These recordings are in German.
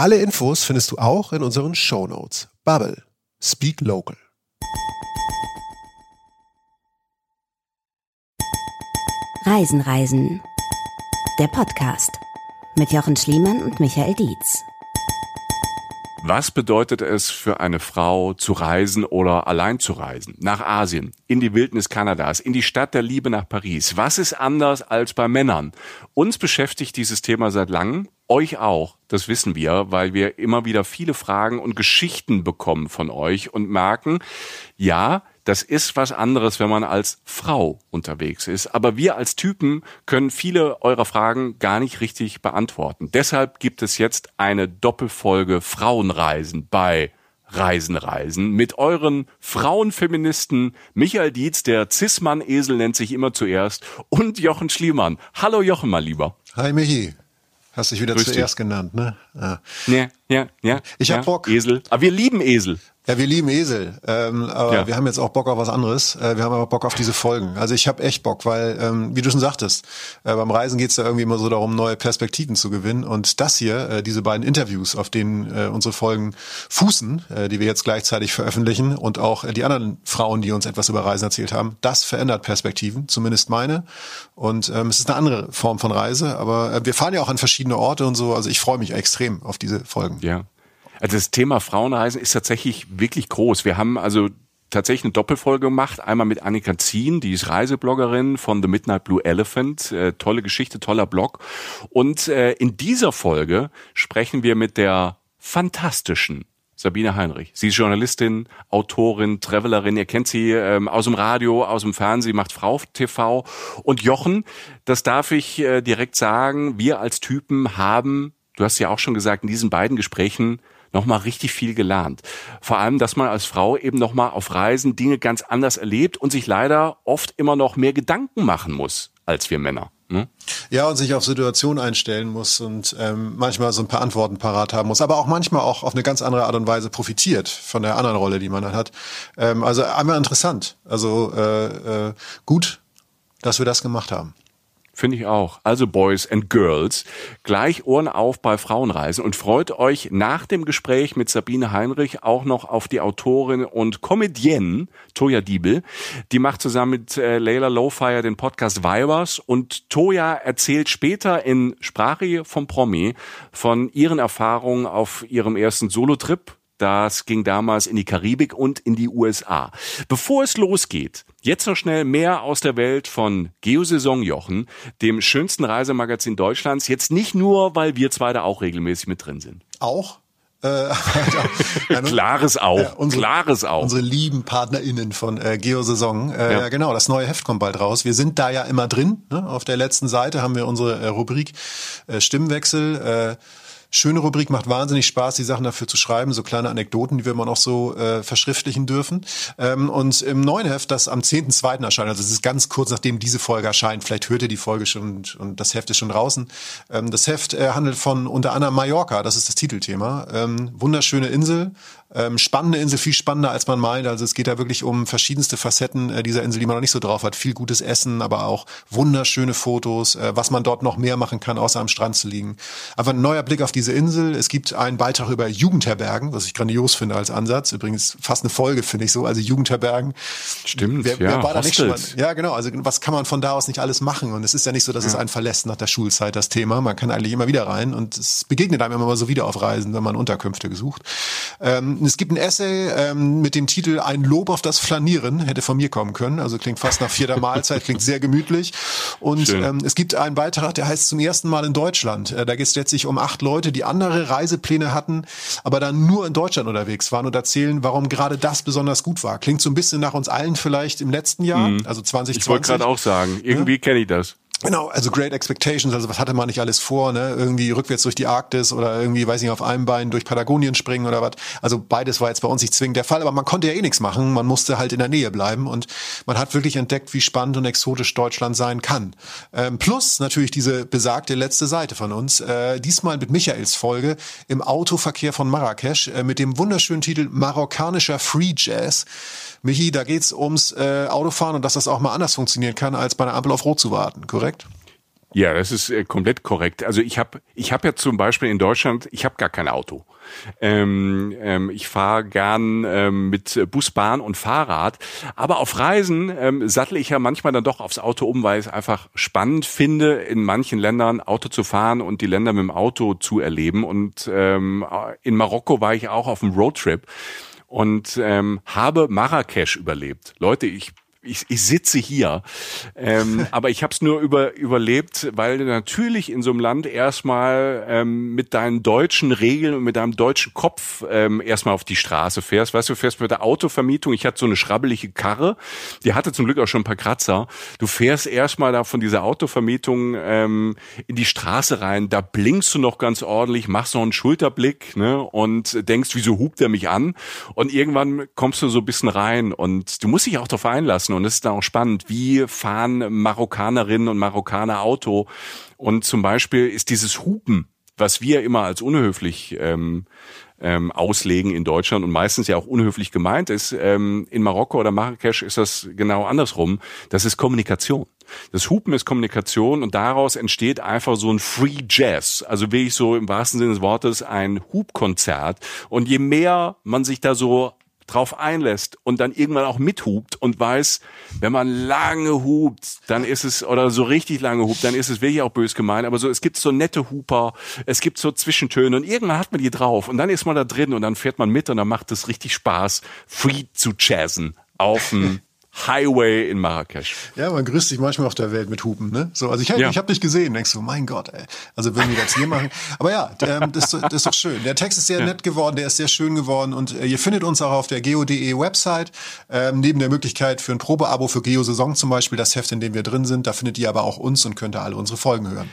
Alle Infos findest du auch in unseren Show Notes. Bubble. Speak Local. Reisen, Reisen. Der Podcast mit Jochen Schliemann und Michael Dietz. Was bedeutet es für eine Frau zu reisen oder allein zu reisen? Nach Asien, in die Wildnis Kanadas, in die Stadt der Liebe nach Paris. Was ist anders als bei Männern? Uns beschäftigt dieses Thema seit langem, euch auch. Das wissen wir, weil wir immer wieder viele Fragen und Geschichten bekommen von euch und merken, ja, das ist was anderes, wenn man als Frau unterwegs ist. Aber wir als Typen können viele eurer Fragen gar nicht richtig beantworten. Deshalb gibt es jetzt eine Doppelfolge Frauenreisen bei Reisen, Reisen mit euren Frauenfeministen Michael Dietz, der Zismann-Esel nennt sich immer zuerst, und Jochen Schliemann. Hallo Jochen, mal lieber. Hi Michi. Hast dich wieder Grüß zuerst genannt, ne? Ja, Ja, ja. Ich hab ja, Bock. Esel. Aber wir lieben Esel. Ja wir lieben Esel, ähm, aber Ja. wir haben jetzt auch Bock auf was anderes. Äh, wir haben aber Bock auf diese Folgen. Also ich habe echt Bock, weil, ähm, wie du schon sagtest, äh, beim Reisen geht's ja irgendwie immer so darum, neue Perspektiven zu gewinnen. Und das hier, äh, diese beiden Interviews, auf denen äh, unsere Folgen fußen, äh, die wir jetzt gleichzeitig veröffentlichen und auch äh, die anderen Frauen, die uns etwas über Reisen erzählt haben, das verändert Perspektiven, zumindest meine. Und ähm, es ist eine andere Form von Reise, aber äh, wir fahren ja auch an verschiedene Orte und so. Also ich freue mich extrem auf diese Folgen. Ja. Also das Thema Frauenreisen ist tatsächlich wirklich groß. Wir haben also tatsächlich eine Doppelfolge gemacht. Einmal mit Annika Zien, die ist Reisebloggerin von The Midnight Blue Elephant. Äh, tolle Geschichte, toller Blog. Und äh, in dieser Folge sprechen wir mit der fantastischen Sabine Heinrich. Sie ist Journalistin, Autorin, Travelerin. Ihr kennt sie ähm, aus dem Radio, aus dem Fernsehen, macht Frau TV. Und Jochen, das darf ich äh, direkt sagen, wir als Typen haben, du hast ja auch schon gesagt, in diesen beiden Gesprächen nochmal richtig viel gelernt. Vor allem, dass man als Frau eben nochmal auf Reisen Dinge ganz anders erlebt und sich leider oft immer noch mehr Gedanken machen muss als wir Männer. Ne? Ja, und sich auf Situationen einstellen muss und ähm, manchmal so ein paar Antworten parat haben muss, aber auch manchmal auch auf eine ganz andere Art und Weise profitiert von der anderen Rolle, die man dann hat. Ähm, also einmal interessant. Also äh, äh, gut, dass wir das gemacht haben. Finde ich auch. Also Boys and Girls, gleich Ohren auf bei Frauenreisen und freut euch nach dem Gespräch mit Sabine Heinrich auch noch auf die Autorin und Comedienne Toja Diebel. Die macht zusammen mit äh, Leila Lowfire den Podcast Vibers und Toja erzählt später in Sprache vom Promi von ihren Erfahrungen auf ihrem ersten Solotrip das ging damals in die Karibik und in die USA. Bevor es losgeht, jetzt noch schnell mehr aus der Welt von Geosaison Jochen, dem schönsten Reisemagazin Deutschlands. Jetzt nicht nur, weil wir zwei da auch regelmäßig mit drin sind. Auch? Äh, ne? Klares auch. Ja, unsere- Klares auch. Unsere lieben PartnerInnen von äh, Geosaison. Äh, Ja. ja. genau, das neue Heft kommt bald raus. Wir sind da ja immer drin. Ne? Auf der letzten Seite haben wir unsere äh, Rubrik äh, Stimmwechsel. Äh, Schöne Rubrik, macht wahnsinnig Spaß, die Sachen dafür zu schreiben, so kleine Anekdoten, die wir man auch so äh, verschriftlichen dürfen. Ähm, und im neuen Heft, das am 10.2. erscheint, also es ist ganz kurz nachdem diese Folge erscheint, vielleicht hört ihr die Folge schon und, und das Heft ist schon draußen. Ähm, das Heft äh, handelt von unter anderem Mallorca, das ist das Titelthema. Ähm, wunderschöne Insel, ähm, spannende Insel, viel spannender als man meint. Also es geht da wirklich um verschiedenste Facetten äh, dieser Insel, die man noch nicht so drauf hat. Viel gutes Essen, aber auch wunderschöne Fotos, äh, was man dort noch mehr machen kann, außer am Strand zu liegen. Einfach ein neuer Blick auf diese Insel. Es gibt einen Beitrag über Jugendherbergen, was ich grandios finde als Ansatz. Übrigens fast eine Folge, finde ich so. Also Jugendherbergen. Stimmt, wer, ja. wer war da nicht schon mal? Ja, genau. Also was kann man von da aus nicht alles machen? Und es ist ja nicht so, dass es einen verlässt nach der Schulzeit, das Thema. Man kann eigentlich immer wieder rein und es begegnet einem immer mal so wieder auf Reisen, wenn man Unterkünfte gesucht. Ähm, es gibt ein Essay ähm, mit dem Titel Ein Lob auf das Flanieren, hätte von mir kommen können. Also klingt fast nach vierter Mahlzeit, klingt sehr gemütlich. Und Schön. ähm, es gibt einen Beitrag, der heißt zum ersten Mal in Deutschland. Äh, da geht es letztlich um acht Leute, die andere Reisepläne hatten, aber dann nur in Deutschland unterwegs waren und erzählen, warum gerade das besonders gut war. Klingt so ein bisschen nach uns allen vielleicht im letzten Jahr, also 2020. Mhm. Ich wollte gerade auch sagen, irgendwie kenne ich das. Genau, also Great Expectations, also was hatte man nicht alles vor, ne? Irgendwie rückwärts durch die Arktis oder irgendwie, weiß nicht, auf einem Bein durch Patagonien springen oder was. Also beides war jetzt bei uns nicht zwingend der Fall, aber man konnte ja eh nichts machen. Man musste halt in der Nähe bleiben und man hat wirklich entdeckt, wie spannend und exotisch Deutschland sein kann. Ähm, plus natürlich diese besagte letzte Seite von uns, äh, diesmal mit Michaels Folge im Autoverkehr von Marrakesch äh, mit dem wunderschönen Titel Marokkanischer Free Jazz. Michi, da geht's ums äh, Autofahren und dass das auch mal anders funktionieren kann, als bei einer Ampel auf Rot zu warten, korrekt? Ja, das ist äh, komplett korrekt. Also ich habe ich hab ja zum Beispiel in Deutschland, ich habe gar kein Auto. Ähm, ähm, ich fahre gern ähm, mit Bus, Bahn und Fahrrad. Aber auf Reisen ähm, sattel ich ja manchmal dann doch aufs Auto um, weil ich es einfach spannend finde, in manchen Ländern Auto zu fahren und die Länder mit dem Auto zu erleben. Und ähm, in Marokko war ich auch auf einem Roadtrip und ähm, habe Marrakesch überlebt. Leute, ich ich, ich sitze hier, ähm, aber ich habe es nur über, überlebt, weil du natürlich in so einem Land erstmal ähm, mit deinen deutschen Regeln und mit deinem deutschen Kopf ähm, erstmal auf die Straße fährst. Weißt du, du fährst mit der Autovermietung. Ich hatte so eine schrabbelige Karre, die hatte zum Glück auch schon ein paar Kratzer. Du fährst erstmal da von dieser Autovermietung ähm, in die Straße rein, da blinkst du noch ganz ordentlich, machst noch einen Schulterblick ne, und denkst, wieso hupt er mich an? Und irgendwann kommst du so ein bisschen rein und du musst dich auch darauf einlassen. Und es ist dann auch spannend, wie fahren Marokkanerinnen und Marokkaner Auto. Und zum Beispiel ist dieses Hupen, was wir immer als unhöflich ähm, ähm, auslegen in Deutschland und meistens ja auch unhöflich gemeint ist, ähm, in Marokko oder Marrakesch ist das genau andersrum. Das ist Kommunikation. Das Hupen ist Kommunikation und daraus entsteht einfach so ein Free Jazz. Also wie ich so im wahrsten Sinne des Wortes ein Hubkonzert. Und je mehr man sich da so drauf einlässt und dann irgendwann auch mithupt und weiß, wenn man lange hupt, dann ist es, oder so richtig lange hupt, dann ist es wirklich auch bös gemeint, aber so, es gibt so nette Huper, es gibt so Zwischentöne und irgendwann hat man die drauf und dann ist man da drin und dann fährt man mit und dann macht es richtig Spaß, free zu jazzen auf dem Highway in Marrakesch. Ja, man grüßt sich manchmal auf der Welt mit Hupen, ne? So, also ich, Ja. ich habe dich gesehen, denkst du, mein Gott, ey. Also würden die das hier machen. Aber ja, ähm, das, ist- das ist doch schön. Der Text ist sehr nett geworden, der ist sehr schön geworden und äh, ihr findet uns auch auf der geo.de Website. Ähm, neben der Möglichkeit für ein Probeabo für Geo Saison zum Beispiel, das Heft, in dem wir drin sind, da findet ihr aber auch uns und könnt da alle unsere Folgen hören.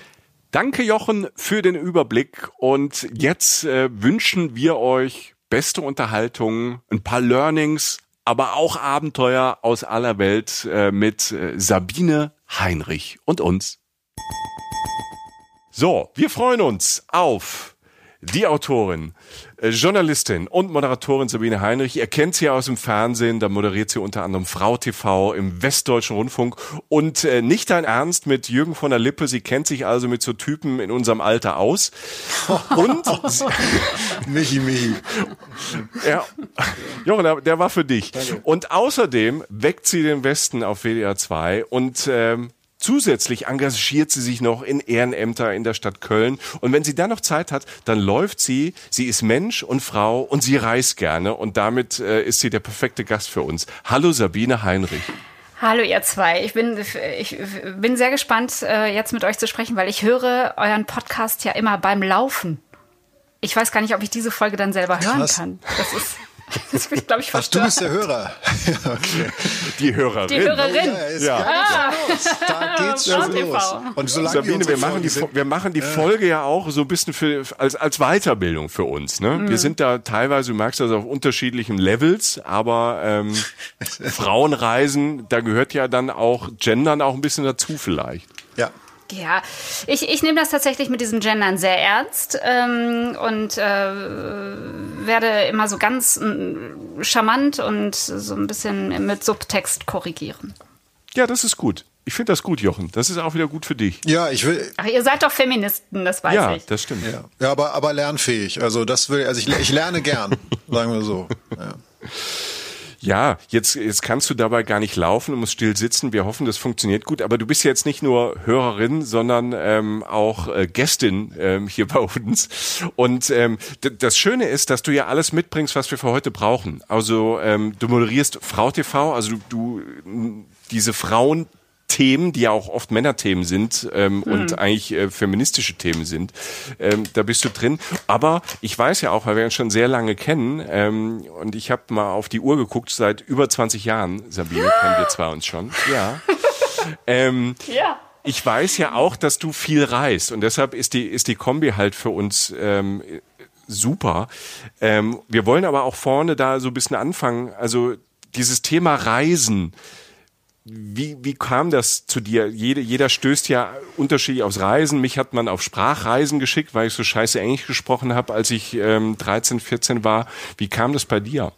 Danke, Jochen, für den Überblick. Und jetzt äh, wünschen wir euch beste Unterhaltung, ein paar Learnings, aber auch Abenteuer aus aller Welt äh, mit äh, Sabine Heinrich und uns. So, wir freuen uns auf die Autorin, Journalistin und Moderatorin Sabine Heinrich. Ihr kennt sie aus dem Fernsehen, da moderiert sie unter anderem Frau TV im Westdeutschen Rundfunk und äh, nicht dein Ernst mit Jürgen von der Lippe. Sie kennt sich also mit so Typen in unserem Alter aus. Und Michi, Michi. ja, Jochen, der- der war für dich. Und außerdem weckt sie den Westen auf WDR 2 und ähm, Zusätzlich engagiert sie sich noch in Ehrenämter in der Stadt Köln. Und wenn sie dann noch Zeit hat, dann läuft sie. Sie ist Mensch und Frau und sie reist gerne. Und damit äh, ist sie der perfekte Gast für uns. Hallo Sabine Heinrich. Hallo ihr zwei. Ich bin, ich bin sehr gespannt, äh, jetzt mit euch zu sprechen, weil ich höre euren Podcast ja immer beim Laufen. Ich weiß gar nicht, ob ich diese Folge dann selber hören Krass. kann. Das ist Das bin ich, glaube ich, Ach, du bist der Hörer. okay. Die Hörerin. Die Hörerin. Ja, ja. Ah. Da geht's schon los. Und Sabine, wir machen, die, wir machen die Folge ja auch so ein bisschen für, als, als Weiterbildung für uns. Ne? Mhm. Wir sind da teilweise, du merkst das, auf unterschiedlichen Levels, aber ähm, Frauenreisen, da gehört ja dann auch Gendern auch ein bisschen dazu vielleicht. Ja, ja, ich, ich nehme das tatsächlich mit diesem Gendern sehr ernst ähm, und äh, werde immer so ganz äh, charmant und so ein bisschen mit Subtext korrigieren. Ja, das ist gut. Ich finde das gut, Jochen. Das ist auch wieder gut für dich. Ja, ich will. Ach, ihr seid doch Feministen, das weiß ja, ich. Ja, das stimmt. Ja, ja aber, aber lernfähig. Also das will, also ich, ich lerne gern, sagen wir so. Ja. Ja, jetzt, jetzt kannst du dabei gar nicht laufen und musst still sitzen. Wir hoffen, das funktioniert gut. Aber du bist jetzt nicht nur Hörerin, sondern ähm, auch äh, Gästin ähm, hier bei uns. Und ähm, das Schöne ist, dass du ja alles mitbringst, was wir für heute brauchen. Also ähm, du moderierst Frau TV, also du, du diese Frauen Themen, die ja auch oft Männerthemen sind ähm, mhm. und eigentlich äh, feministische Themen sind. Ähm, da bist du drin. Aber ich weiß ja auch, weil wir uns schon sehr lange kennen ähm, und ich habe mal auf die Uhr geguckt, seit über 20 Jahren, Sabine, kennen wir zwar uns schon. Ja. ähm, ja. Ich weiß ja auch, dass du viel reist und deshalb ist die, ist die Kombi halt für uns ähm, super. Ähm, wir wollen aber auch vorne da so ein bisschen anfangen. Also dieses Thema Reisen, wie, wie kam das zu dir? Jede, jeder stößt ja unterschiedlich aufs Reisen. Mich hat man auf Sprachreisen geschickt, weil ich so scheiße Englisch gesprochen habe, als ich ähm, 13, 14 war. Wie kam das bei dir?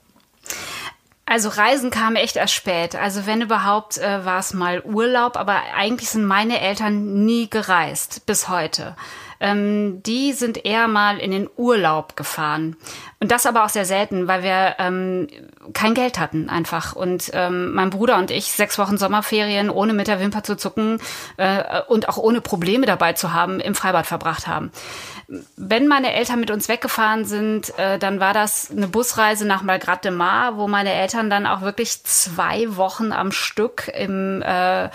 Also Reisen kam echt erst spät. Also wenn überhaupt, äh, war es mal Urlaub, aber eigentlich sind meine Eltern nie gereist bis heute ähm, die sind eher mal in den Urlaub gefahren. Und das aber auch sehr selten, weil wir ähm, kein Geld hatten einfach. Und ähm, mein Bruder und ich sechs Wochen Sommerferien ohne mit der Wimper zu zucken äh, und auch ohne Probleme dabei zu haben, im Freibad verbracht haben. Wenn meine Eltern mit uns weggefahren sind, äh, dann war das eine Busreise nach Malgrat de Mar, wo meine Eltern dann auch wirklich zwei Wochen am Stück im äh,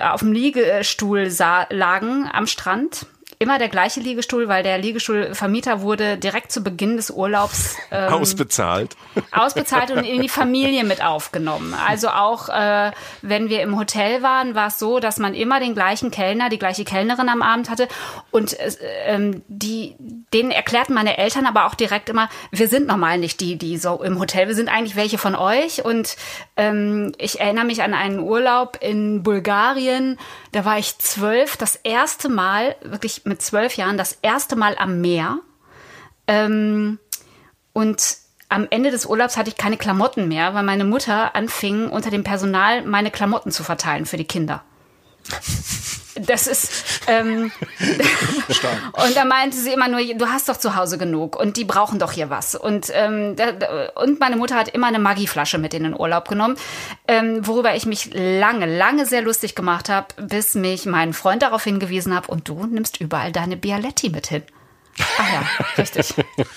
auf dem Liegestuhl lagen am Strand immer der gleiche Liegestuhl, weil der Liegestuhlvermieter wurde direkt zu Beginn des Urlaubs ähm, ausbezahlt. Ausbezahlt und in die Familie mit aufgenommen. Also auch äh, wenn wir im Hotel waren, war es so, dass man immer den gleichen Kellner, die gleiche Kellnerin am Abend hatte und äh, ähm, die denen erklärten meine Eltern aber auch direkt immer, wir sind normal nicht die, die so im Hotel, wir sind eigentlich welche von euch und ähm, ich erinnere mich an einen Urlaub in Bulgarien, da war ich zwölf, das erste Mal wirklich mit zwölf Jahren das erste Mal am Meer. Ähm, und am Ende des Urlaubs hatte ich keine Klamotten mehr, weil meine Mutter anfing, unter dem Personal meine Klamotten zu verteilen für die Kinder. Das ist. Ähm, und da meinte sie immer nur, du hast doch zu Hause genug und die brauchen doch hier was. Und, ähm, da, und meine Mutter hat immer eine Maggi-Flasche mit in den Urlaub genommen, ähm, worüber ich mich lange, lange sehr lustig gemacht habe, bis mich mein Freund darauf hingewiesen hat, und du nimmst überall deine Bialetti mit hin. Ah ja, richtig.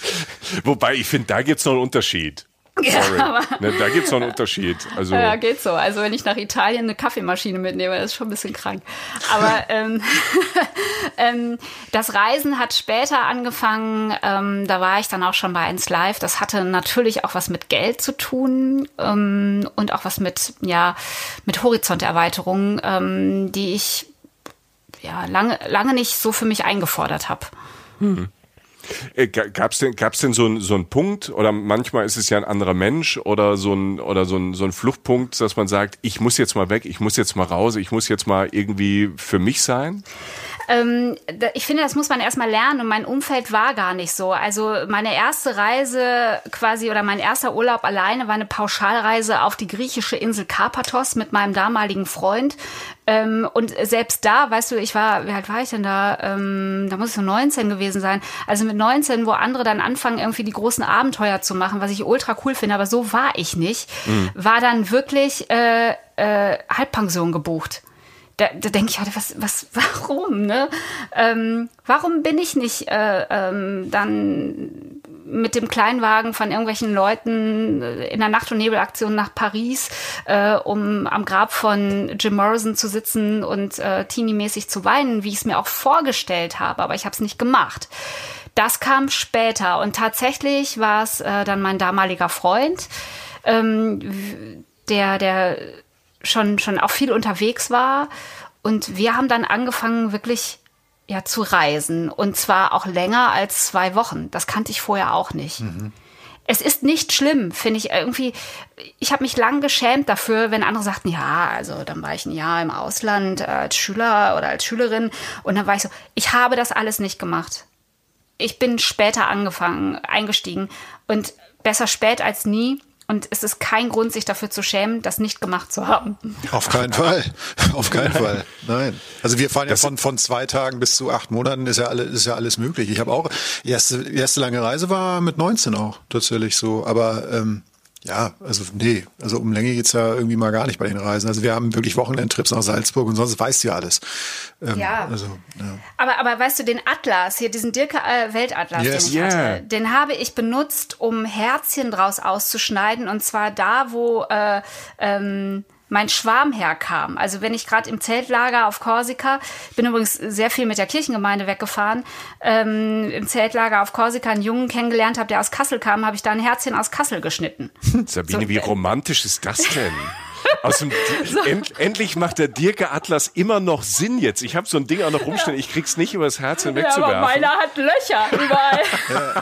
Wobei, ich finde, da gibt es noch einen Unterschied. Sorry. Ja, ne, da gibt es noch einen Unterschied. Also ja, geht so. Also wenn ich nach Italien eine Kaffeemaschine mitnehme, das ist schon ein bisschen krank. Aber ähm, ähm, das Reisen hat später angefangen. Ähm, da war ich dann auch schon bei 1 Live. Das hatte natürlich auch was mit Geld zu tun ähm, und auch was mit, ja, mit Horizonterweiterungen, ähm, die ich ja lange, lange nicht so für mich eingefordert habe. Hm. Äh, Gab es denn, gab's denn so, ein, so einen Punkt oder manchmal ist es ja ein anderer Mensch oder so ein, oder so ein, so ein Fluchtpunkt, dass man sagt, ich muss jetzt mal weg, ich muss jetzt mal raus, ich muss jetzt mal irgendwie für mich sein? Ähm, ich finde, das muss man erstmal lernen und mein Umfeld war gar nicht so. Also meine erste Reise quasi oder mein erster Urlaub alleine war eine Pauschalreise auf die griechische Insel Karpathos mit meinem damaligen Freund. Ähm, und selbst da, weißt du, ich war, wie alt war ich denn da? Ähm, da muss ich so 19 gewesen sein. Also mit 19, wo andere dann anfangen, irgendwie die großen Abenteuer zu machen, was ich ultra cool finde, aber so war ich nicht, mhm. war dann wirklich äh, äh, Halbpension gebucht da, da denke ich heute, was, was, warum, ne? Ähm, warum bin ich nicht äh, ähm, dann mit dem Kleinwagen von irgendwelchen Leuten äh, in der Nacht- und Nebelaktion nach Paris, äh, um am Grab von Jim Morrison zu sitzen und äh, teenie-mäßig zu weinen, wie ich es mir auch vorgestellt habe, aber ich habe es nicht gemacht. Das kam später und tatsächlich war es äh, dann mein damaliger Freund, ähm, der, der schon, schon auch viel unterwegs war. Und wir haben dann angefangen, wirklich ja, zu reisen. Und zwar auch länger als zwei Wochen. Das kannte ich vorher auch nicht. Mhm. Es ist nicht schlimm, finde ich irgendwie. Ich habe mich lang geschämt dafür, wenn andere sagten, ja, also dann war ich ein Jahr im Ausland äh, als Schüler oder als Schülerin. Und dann war ich so, ich habe das alles nicht gemacht. Ich bin später angefangen, eingestiegen. Und besser spät als nie. Und es ist kein Grund, sich dafür zu schämen, das nicht gemacht zu haben. Auf keinen Fall. Auf keinen Fall. Nein. Also wir fahren ja von, von zwei Tagen bis zu acht Monaten, ist ja alles, ist ja alles möglich. Ich habe auch, erste, erste lange Reise war mit 19 auch tatsächlich so. Aber ähm, ja, also nee, also um Länge geht's ja irgendwie mal gar nicht bei den Reisen. Also wir haben wirklich Wochenendtrips nach Salzburg und sonst weißt du ja alles. Ähm, ja. Also, ja. Aber, aber weißt du, den Atlas, hier diesen Dirke äh, Weltatlas, yes. den ich yeah. hatte, den habe ich benutzt, um Herzchen draus auszuschneiden. Und zwar da, wo äh, ähm, mein Schwarm herkam. Also wenn ich gerade im Zeltlager auf Korsika, bin übrigens sehr viel mit der Kirchengemeinde weggefahren, ähm, im Zeltlager auf Korsika einen Jungen kennengelernt habe, der aus Kassel kam, habe ich da ein Herzchen aus Kassel geschnitten. Sabine, so, wie romantisch ist das denn? Dem, so. end, endlich macht der Dirke Atlas immer noch Sinn jetzt. Ich habe so ein Ding auch noch rumstehen, ich krieg's nicht über das Herz hinwegzuwerfen. Ja, aber meiner hat Löcher überall. Ja.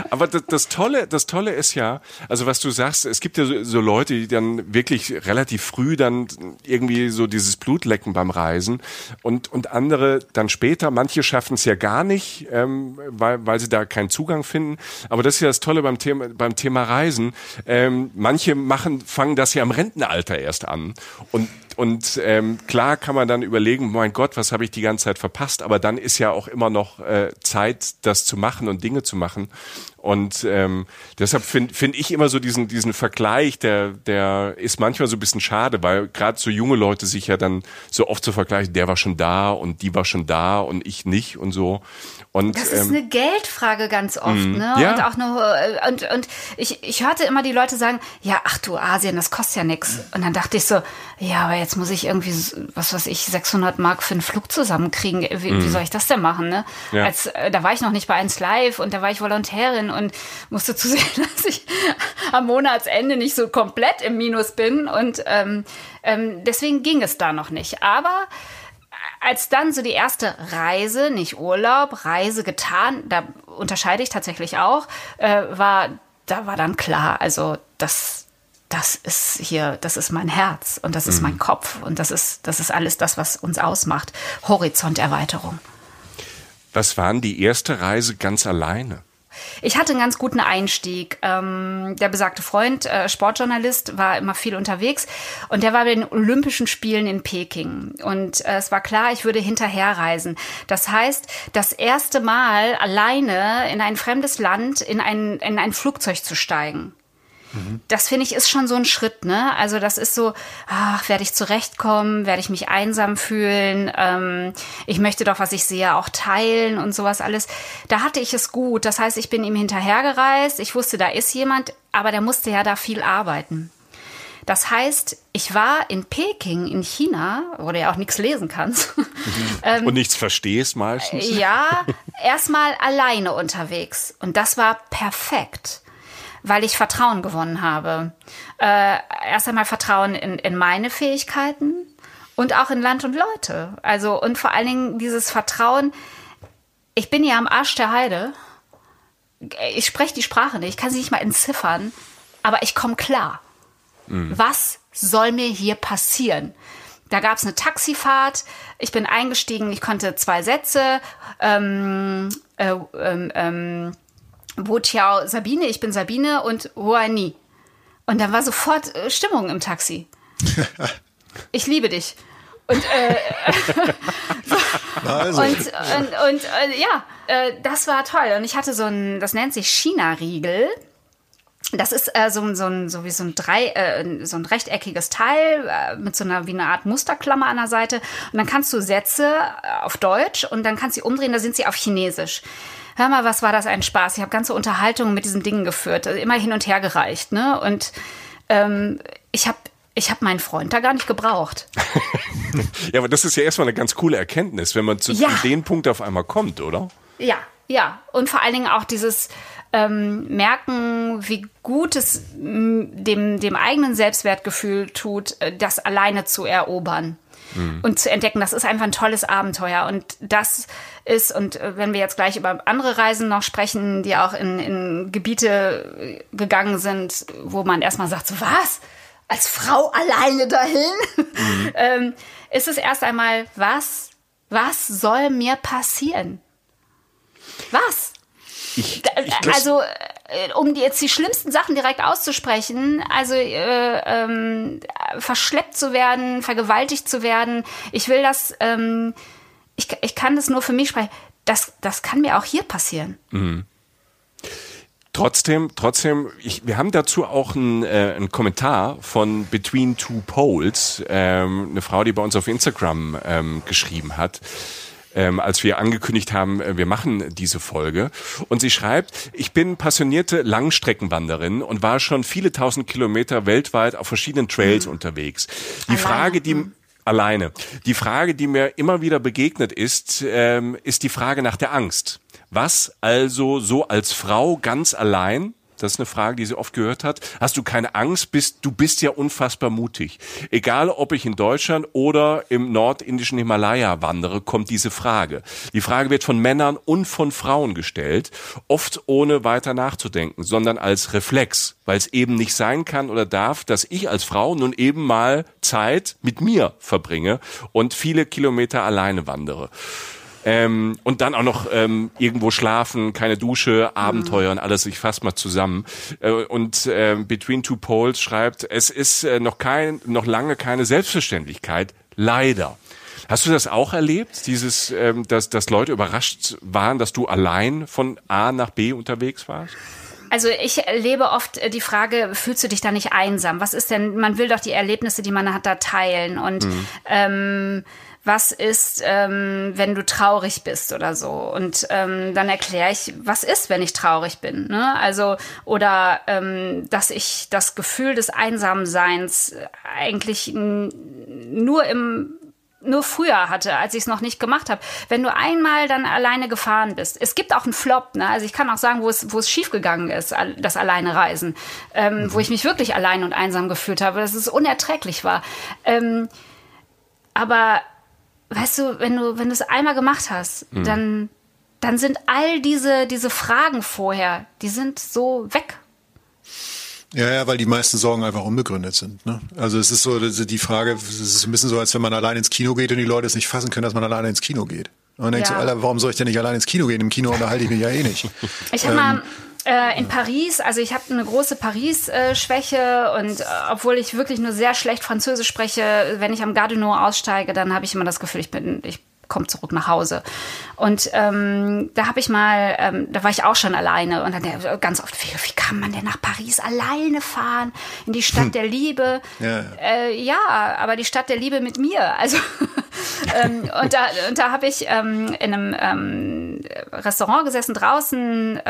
aber das, das, Tolle, das Tolle ist ja, also was du sagst, es gibt ja so, so, Leute, die dann wirklich relativ früh dann irgendwie so dieses Blut lecken beim Reisen und, und andere dann später. Manche schaffen es ja gar nicht, ähm, weil, weil sie da keinen Zugang finden. Aber das ist ja das Tolle beim Thema, beim Thema Reisen. Ähm, manche machen, fangen das ja im Rentenalter erst an. Und und ähm, klar kann man dann überlegen, mein Gott, was habe ich die ganze Zeit verpasst? Aber dann ist ja auch immer noch äh, Zeit, das zu machen und Dinge zu machen. Und ähm, deshalb finde find ich immer so diesen, diesen Vergleich, der, der ist manchmal so ein bisschen schade, weil gerade so junge Leute sich ja dann so oft so vergleichen, der war schon da und die war schon da und ich nicht und so. Und, das ist ähm, eine Geldfrage ganz oft, mm, ne? Ja. Und auch nur äh, und und ich ich hörte immer die Leute sagen, ja, ach du Asien, das kostet ja nichts. Und dann dachte ich so, ja, aber jetzt muss ich irgendwie was weiß ich 600 Mark für einen Flug zusammenkriegen. Wie, mm. wie soll ich das denn machen, ne? Ja. Als äh, da war ich noch nicht bei 1 Live und da war ich Volontärin und musste zusehen, dass ich am Monatsende nicht so komplett im Minus bin und ähm, ähm, deswegen ging es da noch nicht. Aber als dann so die erste Reise, nicht Urlaub, Reise getan, da unterscheide ich tatsächlich auch, äh, war, da war dann klar, also das, das ist hier, das ist mein Herz und das ist mhm. mein Kopf und das ist, das ist alles das, was uns ausmacht. Horizonterweiterung. Was waren die erste Reise ganz alleine? Ich hatte einen ganz guten Einstieg. Ähm, der besagte Freund, äh, Sportjournalist, war immer viel unterwegs und der war bei den Olympischen Spielen in Peking. Und äh, es war klar, ich würde hinterherreisen. Das heißt, das erste Mal alleine in ein fremdes Land in ein, in ein Flugzeug zu steigen. Das finde ich ist schon so ein Schritt, ne? Also das ist so, ach, werde ich zurechtkommen, werde ich mich einsam fühlen, ähm, ich möchte doch, was ich sehe, auch teilen und sowas alles. Da hatte ich es gut. Das heißt, ich bin ihm hinterhergereist, ich wusste, da ist jemand, aber der musste ja da viel arbeiten. Das heißt, ich war in Peking, in China, wo du ja auch nichts lesen kannst. Mhm. ähm, und nichts verstehst meistens. Ja, erstmal alleine unterwegs. Und das war perfekt weil ich Vertrauen gewonnen habe. Äh, erst einmal Vertrauen in, in meine Fähigkeiten und auch in Land und Leute. Also und vor allen Dingen dieses Vertrauen. Ich bin ja am Arsch der Heide. Ich spreche die Sprache nicht, ich kann sie nicht mal entziffern, aber ich komme klar. Mhm. Was soll mir hier passieren? Da gab es eine Taxifahrt, ich bin eingestiegen, ich konnte zwei Sätze. Ähm, äh, ähm, ähm, Wu Tiao Sabine, ich bin Sabine und Huani. Und dann war sofort äh, Stimmung im Taxi. ich liebe dich. Und, äh, also. und, und, und äh, ja, äh, das war toll. Und ich hatte so ein, das nennt sich China-Riegel. Das ist äh, so, so, ein, so wie so ein, drei, äh, so ein rechteckiges Teil äh, mit so einer wie eine Art Musterklammer an der Seite. Und dann kannst du Sätze auf Deutsch und dann kannst du sie umdrehen, da sind sie auf Chinesisch hör mal, was war das ein Spaß. Ich habe ganze Unterhaltungen mit diesen Dingen geführt, also immer hin und her gereicht. Ne? Und ähm, ich habe ich habe meinen Freund da gar nicht gebraucht. ja, aber das ist ja erstmal eine ganz coole Erkenntnis, wenn man zu, ja. dem Punkt auf einmal kommt, oder? Ja, Ja, und vor allen Dingen auch dieses ähm, Merken, wie gut es dem, dem eigenen Selbstwertgefühl tut, äh, das alleine zu erobern. Mhm. Und zu entdecken, das ist einfach ein tolles Abenteuer. Und das ist, und äh, wenn wir jetzt gleich über andere Reisen noch sprechen, die auch in, in Gebiete äh, gegangen sind, wo man erstmal sagt, so was? Als Frau alleine dahin? Mhm. ähm, ist es erst einmal, was, was soll mir passieren? Was? Ich, ich also, äh, um jetzt die schlimmsten Sachen direkt auszusprechen, also äh, ähm, verschleppt zu werden, vergewaltigt zu werden, ich will das, ähm, ich, ich kann das nur für mich sprechen, das, das kann mir auch hier passieren. Mhm. Trotzdem, trotzdem, ich, wir haben dazu auch einen, äh, einen Kommentar von Between Two Poles, ähm, eine Frau, die bei uns auf Instagram ähm, geschrieben hat ähm, als wir angekündigt haben, äh, wir machen diese Folge. Und sie schreibt, ich bin passionierte Langstreckenwanderin und war schon viele tausend Kilometer weltweit auf verschiedenen Trails mhm. unterwegs. Die Alleine. Frage, die mhm. alleine. Die Frage, die mir immer wieder begegnet ist, ähm, ist die Frage nach der Angst. Was also so als Frau ganz allein das ist eine Frage, die sie oft gehört hat. Hast du keine Angst? Bist, du bist ja unfassbar mutig. Egal, ob ich in Deutschland oder im nordindischen Himalaya wandere, kommt diese Frage. Die Frage wird von Männern und von Frauen gestellt, oft ohne weiter nachzudenken, sondern als Reflex, weil es eben nicht sein kann oder darf, dass ich als Frau nun eben mal Zeit mit mir verbringe und viele Kilometer alleine wandere. Ähm, und dann auch noch ähm, irgendwo schlafen, keine Dusche, Abenteuer und alles. Ich fasse mal zusammen. Äh, und äh, Between Two Poles schreibt, es ist äh, noch kein, noch lange keine Selbstverständlichkeit. Leider. Hast du das auch erlebt, dieses, ähm, dass, dass Leute überrascht waren, dass du allein von A nach B unterwegs warst? Also ich erlebe oft äh, die Frage, fühlst du dich da nicht einsam? Was ist denn, man will doch die Erlebnisse, die man hat, da teilen. Und mhm. ähm, was ist, ähm, wenn du traurig bist oder so. Und ähm, dann erkläre ich, was ist, wenn ich traurig bin. Ne? Also, oder ähm, dass ich das Gefühl des Einsamseins eigentlich nur im nur früher hatte, als ich es noch nicht gemacht habe. Wenn du einmal dann alleine gefahren bist, es gibt auch einen Flop, ne? Also ich kann auch sagen, wo es, wo es schiefgegangen ist, das alleine Reisen, ähm, mhm. wo ich mich wirklich allein und einsam gefühlt habe, dass es unerträglich war. Ähm, aber weißt du, wenn du, wenn du es einmal gemacht hast, mhm. dann, dann sind all diese, diese Fragen vorher, die sind so weg. Ja, ja, weil die meisten Sorgen einfach unbegründet sind. Ne? Also es ist so die Frage, es ist ein bisschen so, als wenn man allein ins Kino geht und die Leute es nicht fassen können, dass man alleine ins Kino geht. Und dann denkst ja. du, Alter, warum soll ich denn nicht allein ins Kino gehen? Im Kino unterhalte ich mich ja eh nicht. Ich habe ähm, mal äh, in Paris, also ich habe eine große Paris-Schwäche und äh, obwohl ich wirklich nur sehr schlecht Französisch spreche, wenn ich am Gardino aussteige, dann habe ich immer das Gefühl, ich bin, ich komme zurück nach Hause. Und ähm, da habe ich mal, ähm, da war ich auch schon alleine und dann ganz oft, wie, wie kann man denn nach Paris alleine fahren in die Stadt hm. der Liebe? Ja, äh, ja, aber die Stadt der Liebe mit mir. Also ähm, und da, und da habe ich ähm, in einem ähm, Restaurant gesessen draußen.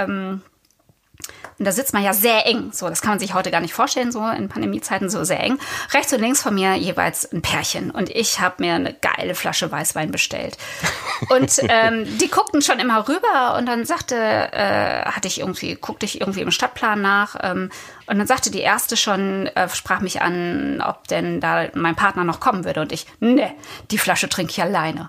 Und da sitzt man ja sehr eng. So, das kann man sich heute gar nicht vorstellen, so in Pandemiezeiten so sehr eng. Rechts und links von mir jeweils ein Pärchen. Und ich habe mir eine geile Flasche Weißwein bestellt. Und ähm, die guckten schon immer rüber und dann sagte, äh, hatte ich irgendwie, guckte ich irgendwie im Stadtplan nach. Ähm, und dann sagte die erste schon, äh, sprach mich an, ob denn da mein Partner noch kommen würde. Und ich, ne, die Flasche trinke ich alleine.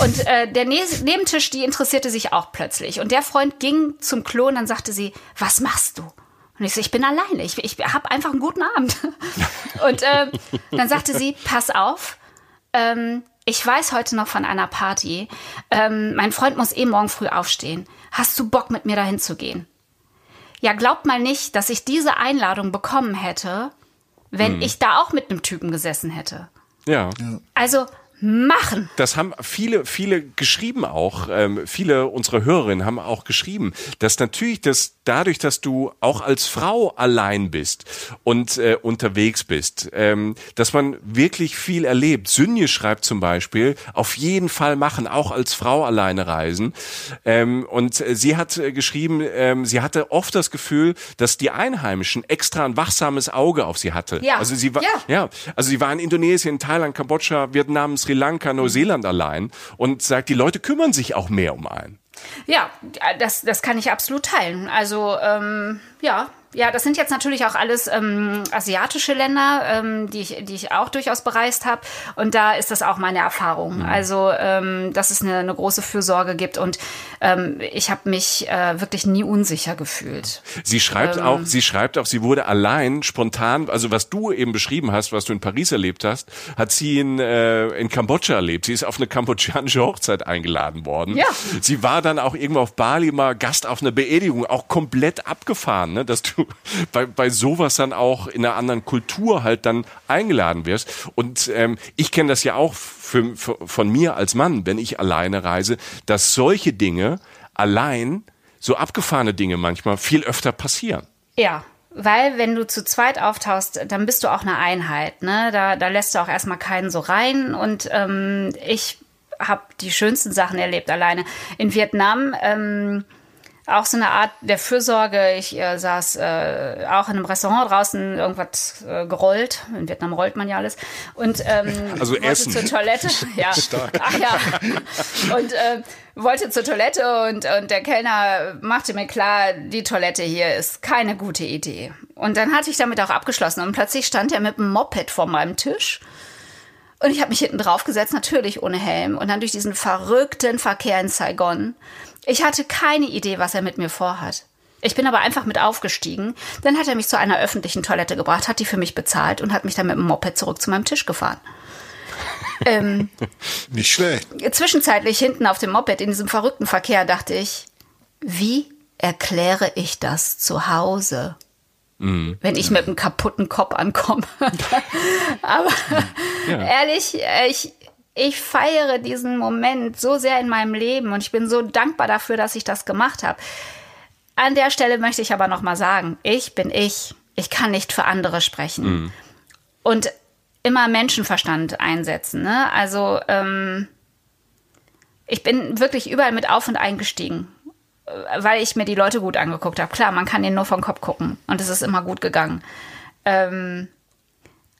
Und äh, der ne Nebentisch, die interessierte sich auch plötzlich. Und der Freund ging zum Klo und dann sagte sie, was machst du? Und ich so, ich bin alleine, ich, ich habe einfach einen guten Abend. Und äh, dann sagte sie, pass auf, ähm, ich weiß heute noch von einer Party, ähm, mein Freund muss eh morgen früh aufstehen. Hast du Bock, mit mir dahin zu gehen? Ja, glaubt mal nicht, dass ich diese Einladung bekommen hätte, wenn hm. ich da auch mit einem Typen gesessen hätte. Ja. Also machen. Das haben viele, viele geschrieben auch. Ähm, viele unserer Hörerinnen haben auch geschrieben, dass natürlich das dadurch, dass du auch als Frau allein bist und äh, unterwegs bist, ähm, dass man wirklich viel erlebt. Sünje schreibt zum Beispiel, auf jeden Fall machen, auch als Frau alleine reisen. Ähm, und sie hat äh, geschrieben, ähm, sie hatte oft das Gefühl, dass die Einheimischen extra ein wachsames Auge auf sie hatte. Ja. Also sie war, ja. ja, also sie war in Indonesien, Thailand, Kambodscha, Vietnam, Sri Lanka, Neuseeland allein und sagt, die Leute kümmern sich auch mehr um einen. Ja, das, das kann ich absolut teilen. Also ähm, ja, ja, das sind jetzt natürlich auch alles ähm, asiatische Länder, ähm, die, ich, die ich auch durchaus bereist habe. Und da ist das auch meine Erfahrung. Mhm. Also, ähm, dass es eine, eine große Fürsorge gibt. Und ähm, ich habe mich äh, wirklich nie unsicher gefühlt. Sie schreibt ähm, auch, sie schreibt auch, sie wurde allein spontan, also was du eben beschrieben hast, was du in Paris erlebt hast, hat sie in, äh, in Kambodscha erlebt. Sie ist auf eine kambodschanische Hochzeit eingeladen worden. Ja. Sie war dann auch irgendwo auf Bali mal Gast auf einer Beerdigung, auch komplett abgefahren, ne? dass du bei, bei sowas dann auch in einer anderen Kultur halt dann eingeladen wirst. Und ähm, ich kenne das ja auch für, für, von mir als Mann, wenn ich alleine reise, dass solche Dinge allein, so abgefahrene Dinge manchmal viel öfter passieren. Ja, weil wenn du zu zweit auftauchst, dann bist du auch eine Einheit. Ne? Da, da lässt du auch erstmal keinen so rein. Und ähm, ich habe die schönsten Sachen erlebt alleine. In Vietnam ähm, auch so eine Art der Fürsorge. Ich äh, saß äh, auch in einem Restaurant draußen, irgendwas äh, gerollt. In Vietnam rollt man ja alles. Und ähm, also wollte Essen. zur Toilette. Ja. Stark. Ach ja. Und äh, wollte zur Toilette und, und der Kellner machte mir klar, die Toilette hier ist keine gute Idee. Und dann hatte ich damit auch abgeschlossen. Und plötzlich stand er mit dem Moped vor meinem Tisch. Und ich habe mich hinten drauf gesetzt, natürlich ohne Helm. Und dann durch diesen verrückten Verkehr in Saigon ich hatte keine Idee, was er mit mir vorhat. Ich bin aber einfach mit aufgestiegen. Dann hat er mich zu einer öffentlichen Toilette gebracht, hat die für mich bezahlt und hat mich dann mit dem Moped zurück zu meinem Tisch gefahren. ähm, Nicht schlecht. Zwischenzeitlich hinten auf dem Moped in diesem verrückten Verkehr dachte ich, wie erkläre ich das zu Hause? Mhm. Wenn ich mit einem kaputten Kopf ankomme. aber ja. ehrlich, ich, ich feiere diesen Moment so sehr in meinem Leben und ich bin so dankbar dafür, dass ich das gemacht habe. An der Stelle möchte ich aber noch mal sagen, ich bin ich. Ich kann nicht für andere sprechen. Mhm. Und immer Menschenverstand einsetzen. Ne? Also ähm, ich bin wirklich überall mit auf und eingestiegen, äh, weil ich mir die Leute gut angeguckt habe. Klar, man kann ihnen nur vom Kopf gucken und es ist immer gut gegangen. Ähm,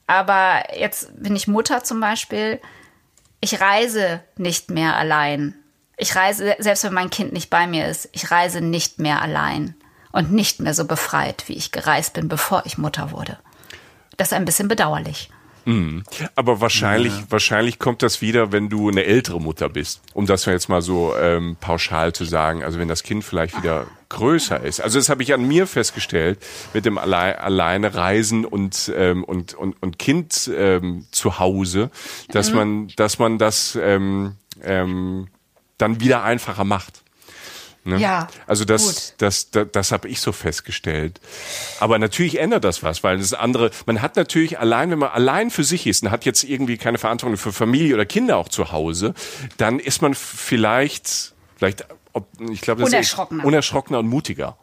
aber jetzt bin ich Mutter zum Beispiel ich reise nicht mehr allein. Ich reise, selbst wenn mein Kind nicht bei mir ist, ich reise nicht mehr allein und nicht mehr so befreit, wie ich gereist bin, bevor ich Mutter wurde. Das ist ein bisschen bedauerlich. Mhm. Aber wahrscheinlich, ja. wahrscheinlich kommt das wieder, wenn du eine ältere Mutter bist, um das jetzt mal so ähm, pauschal zu sagen. Also wenn das Kind vielleicht wieder größer ist. Also das habe ich an mir festgestellt mit dem Alle alleine Reisen und ähm, und und und Kind ähm, zu Hause, dass mhm. man dass man das ähm, ähm, dann wieder einfacher macht. Ne? Ja. Also das, gut. das, das, das habe ich so festgestellt. Aber natürlich ändert das was, weil das andere, man hat natürlich allein, wenn man allein für sich ist und hat jetzt irgendwie keine Verantwortung für Familie oder Kinder auch zu Hause, dann ist man vielleicht, vielleicht, ich glaube, das unerschrockener. ist unerschrockener und mutiger.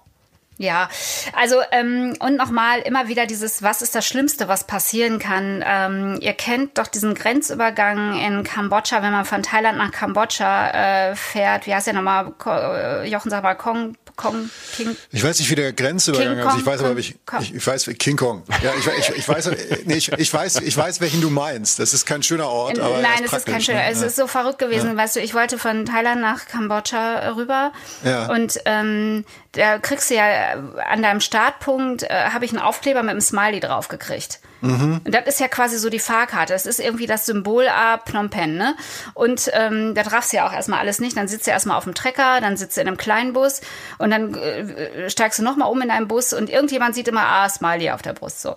Ja, also ähm, und nochmal immer wieder dieses, was ist das Schlimmste, was passieren kann? Ähm, ihr kennt doch diesen Grenzübergang in Kambodscha, wenn man von Thailand nach Kambodscha äh, fährt. Wie heißt der nochmal? Äh, Jochen, sag mal, Kong, Kong, King. Ich weiß nicht, wie der Grenzübergang ist. Ich weiß aber, ich, ich, ich weiß, King Kong. Ja, ich, ich, ich weiß, nee, ich, ich weiß, ich weiß, welchen du meinst. Das ist kein schöner Ort, aber nein, es ist kein schöner. Ne? Es ist so verrückt gewesen, ja. weißt du. Ich wollte von Thailand nach Kambodscha rüber ja. und ähm, da kriegst du ja an deinem Startpunkt äh, habe ich einen Aufkleber mit einem Smiley drauf gekriegt. Mhm. Und das ist ja quasi so die Fahrkarte. Das ist irgendwie das Symbol A Phnom Penh, ne? Und ähm, da du ja auch erstmal alles nicht. Dann sitzt du erstmal auf dem Trecker, dann sitzt du in einem kleinen Bus und dann äh, steigst du nochmal um in einen Bus und irgendjemand sieht immer A Smiley auf der Brust so.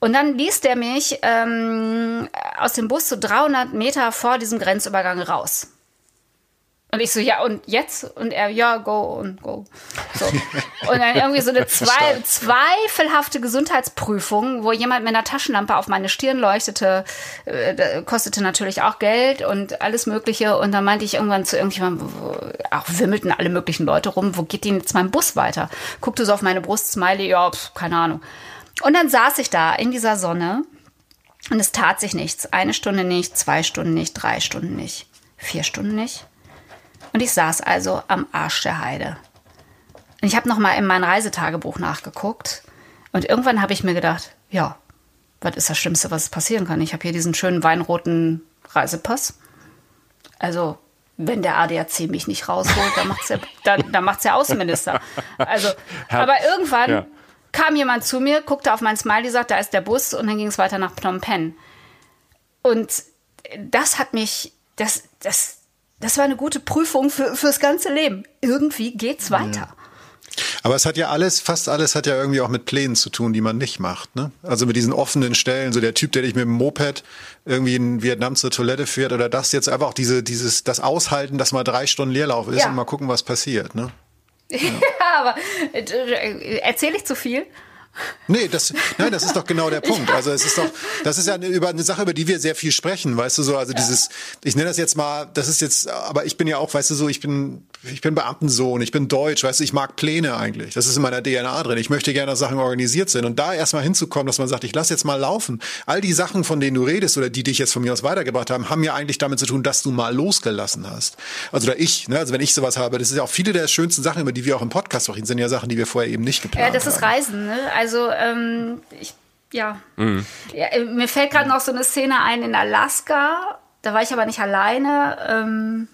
Und dann ließ der mich ähm, aus dem Bus so 300 Meter vor diesem Grenzübergang raus. Und ich so, ja, und jetzt? Und er, ja, go und go. So. Und dann irgendwie so eine zwei, zweifelhafte Gesundheitsprüfung, wo jemand mit einer Taschenlampe auf meine Stirn leuchtete, äh, kostete natürlich auch Geld und alles Mögliche. Und dann meinte ich irgendwann zu irgendjemandem, auch wimmelten alle möglichen Leute rum, wo geht denn jetzt mein Bus weiter? Guckte so auf meine Brust, Smiley, ja, pf, keine Ahnung. Und dann saß ich da in dieser Sonne und es tat sich nichts. Eine Stunde nicht, zwei Stunden nicht, drei Stunden nicht, vier Stunden nicht. Und ich saß also am Arsch der Heide. Und ich habe noch mal in mein Reisetagebuch nachgeguckt und irgendwann habe ich mir gedacht, ja, was ist das Schlimmste, was passieren kann? Ich habe hier diesen schönen weinroten Reisepass. Also wenn der ADAC mich nicht rausholt, dann macht's ja, dann, dann macht's der Außenminister. Also, aber irgendwann ja. kam jemand zu mir, guckte auf mein Smiley, sagte, da ist der Bus und dann ging es weiter nach Phnom Penh. Und das hat mich, das, das, das war eine gute Prüfung für, fürs ganze Leben. Irgendwie geht's weiter. Aber es hat ja alles, fast alles hat ja irgendwie auch mit Plänen zu tun, die man nicht macht. Ne? Also mit diesen offenen Stellen, so der Typ, der dich mit dem Moped irgendwie in Vietnam zur Toilette führt oder das jetzt einfach auch diese, dieses, das Aushalten, dass mal drei Stunden Leerlauf ist ja. und mal gucken, was passiert. Ne? Ja, ja aber äh, erzähle ich zu viel? Nee, das, nein, das ist doch genau der Punkt. Also es ist doch, das ist ja eine, über eine Sache, über die wir sehr viel sprechen, weißt du so. Also dieses, ich nenne das jetzt mal, das ist jetzt, aber ich bin ja auch, weißt du so, ich bin, ich bin Beamtensohn, ich bin Deutsch, weißt du, ich mag Pläne eigentlich. Das ist in meiner DNA drin. Ich möchte gerne, dass Sachen organisiert sind. Und da erstmal hinzukommen, dass man sagt, ich lass jetzt mal laufen. All die Sachen, von denen du redest oder die dich jetzt von mir aus weitergebracht haben, haben ja eigentlich damit zu tun, dass du mal losgelassen hast. Also da ich, ne, also wenn ich sowas habe, das ist ja auch viele der schönsten Sachen, über die wir auch im Podcast reden, sind ja Sachen, die wir vorher eben nicht geplant haben. Ja, das ist haben. Reisen, ne? Also ähm, ich, ja. Mhm. ja. Äh, mir fällt gerade noch so eine Szene ein in Alaska. Da war ich aber nicht alleine. Ähm,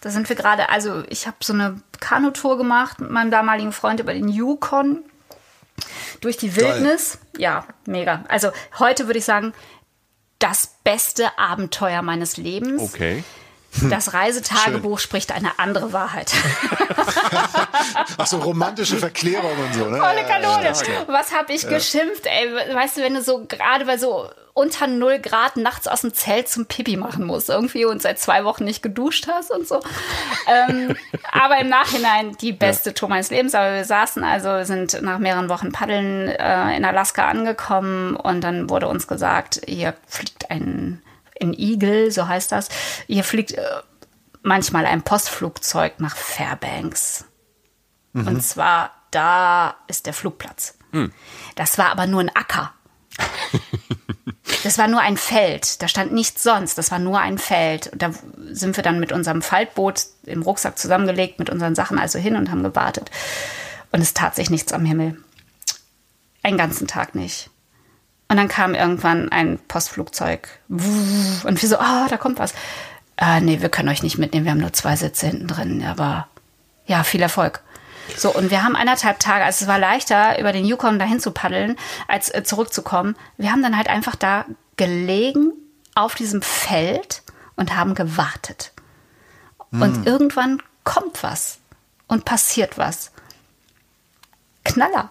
da sind wir gerade, also ich habe so eine Kanutour gemacht mit meinem damaligen Freund über den Yukon durch die Wildnis. Geil. Ja, mega. Also heute würde ich sagen, das beste Abenteuer meines Lebens. Okay. Das Reisetagebuch Schön. spricht eine andere Wahrheit. Ach so, romantische Verklärung und so, ne? Volle Kanone. Was habe ich ja. geschimpft, ey? Weißt du, wenn du so gerade bei so unter 0 Grad nachts aus dem Zelt zum Pipi machen musst irgendwie und seit zwei Wochen nicht geduscht hast und so. ähm, aber im Nachhinein die beste ja. Tour meines Lebens. Aber wir saßen also, sind nach mehreren Wochen Paddeln äh, in Alaska angekommen und dann wurde uns gesagt, hier fliegt ein in Eagle, so heißt das. Hier fliegt äh, manchmal ein Postflugzeug nach Fairbanks. Mhm. Und zwar, da ist der Flugplatz. Mhm. Das war aber nur ein Acker. Das war nur ein Feld, da stand nichts sonst, das war nur ein Feld. Und da sind wir dann mit unserem Faltboot im Rucksack zusammengelegt, mit unseren Sachen also hin und haben gewartet. Und es tat sich nichts am Himmel. Einen ganzen Tag nicht. Und dann kam irgendwann ein Postflugzeug. Und wir so, ah, oh, da kommt was. Äh, nee, wir können euch nicht mitnehmen, wir haben nur zwei Sitze hinten drin. Aber ja, viel Erfolg. So, und wir haben anderthalb Tage, also es war leichter, über den Yukon dahin zu paddeln, als äh, zurückzukommen. Wir haben dann halt einfach da gelegen auf diesem Feld und haben gewartet. Hm. Und irgendwann kommt was und passiert was. Knaller.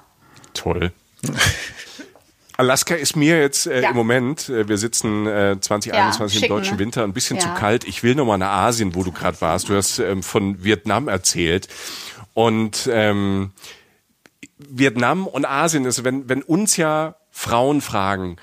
Toll. Alaska ist mir jetzt äh, ja. im Moment, äh, wir sitzen äh, 2021 ja, im deutschen ne? Winter, ein bisschen ja. zu kalt. Ich will nochmal nach Asien, wo du gerade warst. Du hast ähm, von Vietnam erzählt. Und ähm, Vietnam und Asien ist, wenn, wenn uns ja Frauen fragen,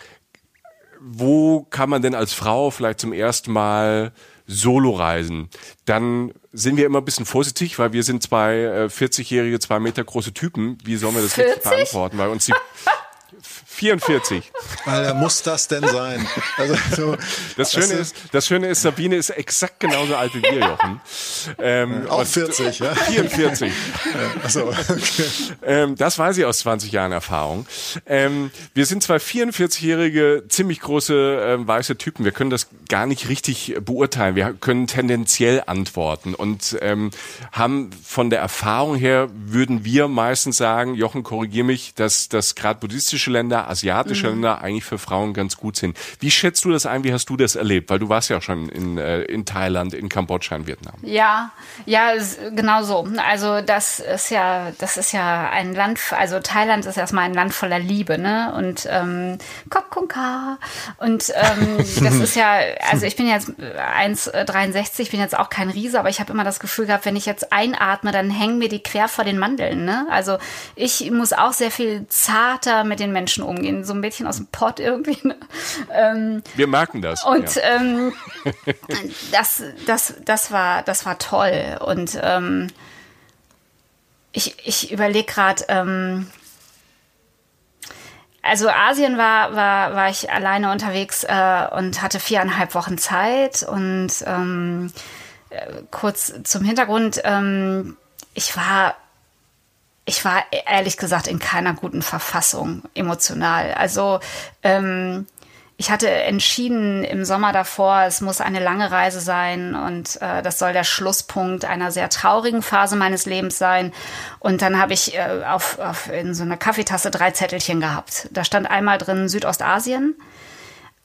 wo kann man denn als Frau vielleicht zum ersten Mal Solo reisen, dann sind wir immer ein bisschen vorsichtig, weil wir sind zwei äh, 40-jährige, zwei Meter große Typen. Wie sollen wir das 40? richtig beantworten? Weil uns die 44. Alter, muss das denn sein? Also, so, das, Schöne ist, das Schöne ist, Sabine ist exakt genauso alt wie wir, Jochen. Ähm, Auch 40, ja? 44. Ja, achso, okay. ähm, das weiß ich aus 20 Jahren Erfahrung. Ähm, wir sind zwei 44-jährige, ziemlich große ähm, weiße Typen. Wir können das gar nicht richtig beurteilen. Wir können tendenziell antworten und ähm, haben von der Erfahrung her, würden wir meistens sagen, Jochen, korrigier mich, dass, dass gerade buddhistische Länder asiatische mhm. Länder eigentlich für Frauen ganz gut sind. Wie schätzt du das ein? Wie hast du das erlebt? Weil du warst ja schon in, äh, in Thailand, in Kambodscha, in Vietnam. Ja, ja, genau so. Also das ist ja, das ist ja ein Land, also Thailand ist erstmal ein Land voller Liebe, ne? Und ähm, Kokunka. Und ähm, das ist ja, also ich bin jetzt 1,63, bin jetzt auch kein Riese, aber ich habe immer das Gefühl gehabt, wenn ich jetzt einatme, dann hängen mir die quer vor den Mandeln. Ne? Also ich muss auch sehr viel zarter mit den Menschen umgehen umgehen, so ein Mädchen aus dem Pott irgendwie. Ne? Ähm, Wir merken das. Und ja. ähm, das, das, das war, das war toll. Und ähm, ich, ich überlege gerade, ähm, also Asien war, war, war ich alleine unterwegs äh, und hatte viereinhalb Wochen Zeit und ähm, äh, kurz zum Hintergrund, ähm, ich war ich war ehrlich gesagt in keiner guten Verfassung emotional. Also ähm, ich hatte entschieden im Sommer davor, es muss eine lange Reise sein und äh, das soll der Schlusspunkt einer sehr traurigen Phase meines Lebens sein. Und dann habe ich äh, auf, auf, in so einer Kaffeetasse drei Zettelchen gehabt. Da stand einmal drin Südostasien,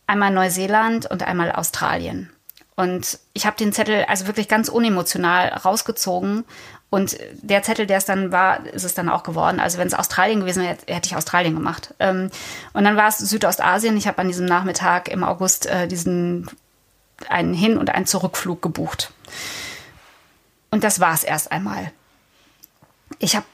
einmal Neuseeland und einmal Australien. Und ich habe den Zettel also wirklich ganz unemotional rausgezogen und der Zettel, der es dann war, ist es dann auch geworden. Also wenn es Australien gewesen wäre, hätte ich Australien gemacht. Ähm, und dann war es Südostasien. Ich habe an diesem Nachmittag im August äh, diesen einen Hin- und einen Zurückflug gebucht. Und das war es erst einmal. Ich habe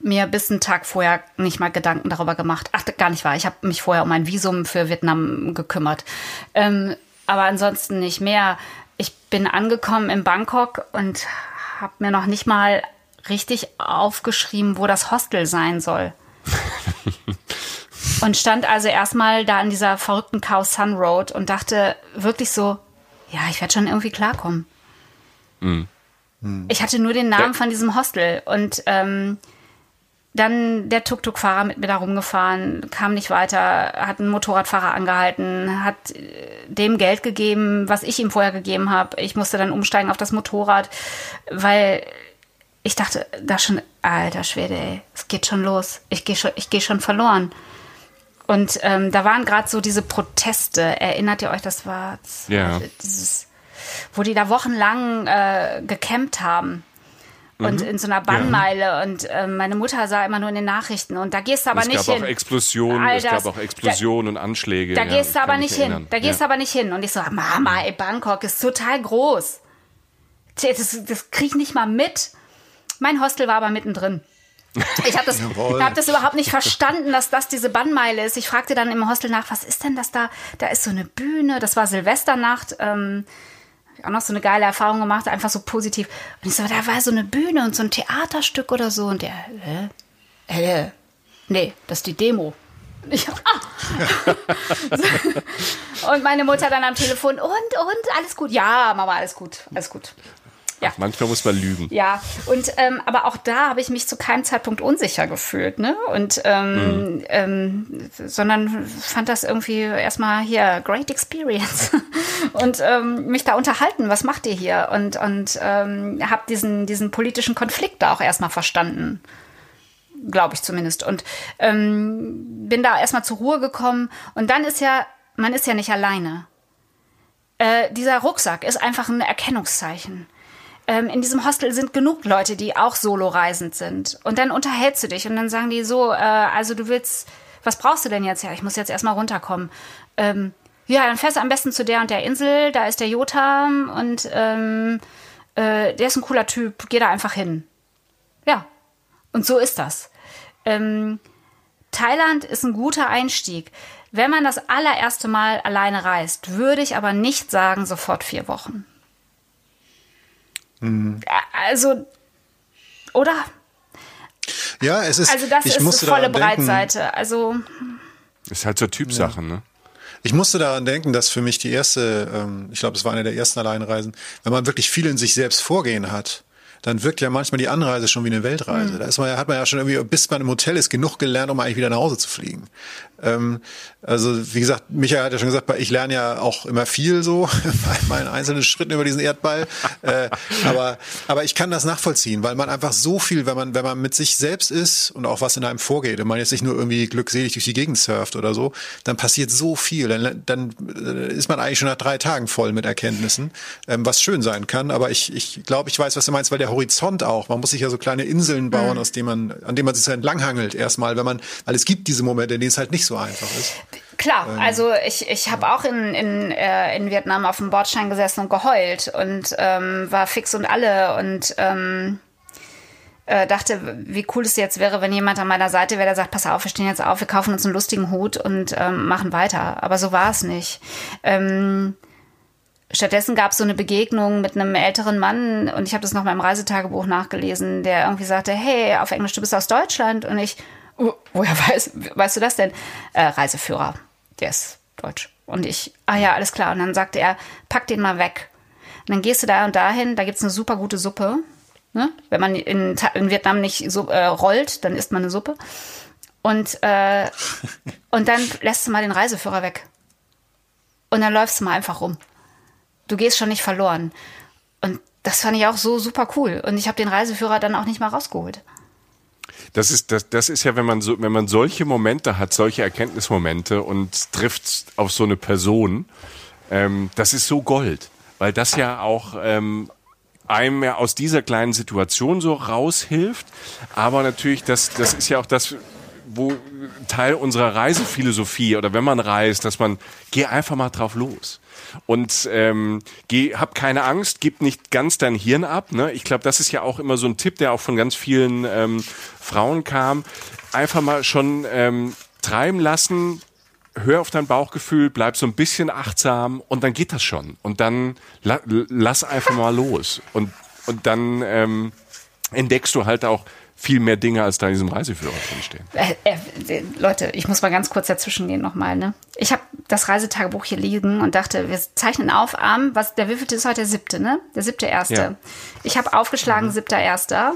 mir bis einen Tag vorher nicht mal Gedanken darüber gemacht. Ach, gar nicht wahr. Ich habe mich vorher um ein Visum für Vietnam gekümmert. Ähm, aber ansonsten nicht mehr. Ich bin angekommen in Bangkok und habe mir noch nicht mal richtig aufgeschrieben, wo das Hostel sein soll. und stand also erstmal da in dieser verrückten Cow Sun Road und dachte wirklich so, ja, ich werde schon irgendwie klarkommen. Mhm. Ich hatte nur den Namen ja. von diesem Hostel und ähm, dann der Tuk-Tuk-Fahrer mit mir da rumgefahren, kam nicht weiter, hat einen Motorradfahrer angehalten, hat äh, dem Geld gegeben, was ich ihm vorher gegeben habe. Ich musste dann umsteigen auf das Motorrad, weil ich dachte, da schon, alter Schwede, ey, es geht schon los. Ich gehe schon, ich gehe schon verloren. Und ähm, da waren gerade so diese Proteste. Erinnert ihr euch, das war ja. dieses, wo die da wochenlang äh, gecampt haben und mhm. in so einer Bannmeile ja. und äh, meine Mutter sah immer nur in den Nachrichten und da gehst du aber es nicht hin. Es gab auch Explosionen, es gab auch Explosionen da, und Anschläge. Da ja, gehst du aber nicht hin. Da gehst du aber nicht hin und ich so, Mama, ey, Bangkok ist total groß. Das, das krieg ich nicht mal mit. Mein Hostel war aber mittendrin. Ich habe das, hab das überhaupt nicht verstanden, dass das diese Bannmeile ist. Ich fragte dann im Hostel nach, was ist denn das da? Da ist so eine Bühne, das war Silvesternacht. Ähm, auch noch so eine geile Erfahrung gemacht, einfach so positiv. Und ich so, da war so eine Bühne und so ein Theaterstück oder so. Und der, hä? Äh, nee, das ist die Demo. Ich, ah. und meine Mutter dann am Telefon, und, und, alles gut? Ja, Mama, alles gut, alles gut. Ja. Ach, manchmal muss man lügen. Ja, und ähm, aber auch da habe ich mich zu keinem Zeitpunkt unsicher gefühlt, ne? Und ähm, mhm. ähm, sondern fand das irgendwie erstmal hier great experience und ähm, mich da unterhalten. Was macht ihr hier? Und und ähm, habe diesen diesen politischen Konflikt da auch erstmal verstanden glaube ich zumindest. Und ähm, bin da erstmal zur Ruhe gekommen. Und dann ist ja, man ist ja nicht alleine. Äh, dieser Rucksack ist einfach ein Erkennungszeichen ähm, in diesem Hostel sind genug Leute, die auch solo-reisend sind. Und dann unterhältst du dich und dann sagen die so, äh, also du willst, was brauchst du denn jetzt? Ja, ich muss jetzt erstmal runterkommen. Ähm, ja, dann fährst du am besten zu der und der Insel, da ist der Jotam und ähm, äh, der ist ein cooler Typ, geh da einfach hin. Ja, und so ist das. Ähm, Thailand ist ein guter Einstieg. Wenn man das allererste Mal alleine reist, würde ich aber nicht sagen, sofort vier Wochen. Mhm. Also, oder? Ja, es ist. Also, das ich ist volle Breitseite. Denken, also. Ist halt so Typsache, ja. ne? Ich musste daran denken, dass für mich die erste, ähm, ich glaube, es war eine der ersten Alleinreisen, wenn man wirklich viel in sich selbst vorgehen hat, dann wirkt ja manchmal die Anreise schon wie eine Weltreise. Mhm. Da ist man, hat man ja schon irgendwie, bis man im Hotel ist, genug gelernt, um eigentlich wieder nach Hause zu fliegen. Ähm, also wie gesagt, Michael hat ja schon gesagt, ich lerne ja auch immer viel so bei meinen einzelnen Schritten über diesen Erdball. äh, aber, aber ich kann das nachvollziehen, weil man einfach so viel, wenn man, wenn man mit sich selbst ist und auch was in einem vorgeht und man jetzt nicht nur irgendwie glückselig durch die Gegend surft oder so, dann passiert so viel. Dann, dann äh, ist man eigentlich schon nach drei Tagen voll mit Erkenntnissen, ähm, was schön sein kann. Aber ich, ich glaube, ich weiß, was du meinst, weil der Horizont auch, man muss sich ja so kleine Inseln bauen, mhm. aus denen man, an denen man sich so entlanghangelt erstmal, wenn man, weil es gibt diese Momente, in denen es halt nicht so einfach ist. Klar, ähm, also ich, ich habe auch in, in, äh, in Vietnam auf dem Bordstein gesessen und geheult und ähm, war fix und alle und ähm, äh, dachte, wie cool es jetzt wäre, wenn jemand an meiner Seite wäre, der sagt, pass auf, wir stehen jetzt auf, wir kaufen uns einen lustigen Hut und ähm, machen weiter. Aber so war es nicht. Ähm, stattdessen gab es so eine Begegnung mit einem älteren Mann und ich habe das noch mal im Reisetagebuch nachgelesen, der irgendwie sagte, hey, auf Englisch, du bist aus Deutschland und ich Oh, woher weiß, weißt du das denn? Äh, Reiseführer, der ist deutsch. Und ich, ah ja, alles klar. Und dann sagte er, pack den mal weg. Und dann gehst du da und dahin, da gibt's eine super gute Suppe. Ne? Wenn man in, in Vietnam nicht so, äh, rollt, dann isst man eine Suppe. Und, äh, und dann lässt du mal den Reiseführer weg. und dann läufst du mal einfach rum. Du gehst schon nicht verloren. Und das fand ich auch so super cool. Und ich habe den Reiseführer dann auch nicht mal rausgeholt. Das ist, das, das ist ja, wenn man so, wenn man solche Momente hat, solche Erkenntnismomente und trifft auf so eine Person, ähm, das ist so Gold. Weil das ja auch ähm, einem ja aus dieser kleinen Situation so raushilft. Aber natürlich, das, das ist ja auch das, wo Teil unserer Reisephilosophie oder wenn man reist, dass man geh einfach mal drauf los und ähm, geh, hab keine Angst, gib nicht ganz dein Hirn ab. Ne? Ich glaube, das ist ja auch immer so ein Tipp, der auch von ganz vielen ähm, Frauen kam. Einfach mal schon ähm, treiben lassen, hör auf dein Bauchgefühl, bleib so ein bisschen achtsam und dann geht das schon. Und dann la lass einfach mal los. Und, und dann ähm, entdeckst du halt auch viel mehr Dinge, als da in diesem Reiseführer drinstehen. Äh, äh, Leute, ich muss mal ganz kurz dazwischen gehen nochmal. Ne? Ich habe das Reisetagebuch hier liegen und dachte, wir zeichnen auf am, was, der wievielte ist heute der siebte, ne? Der siebte erste. Ja. Ich habe aufgeschlagen, mhm. siebter erster.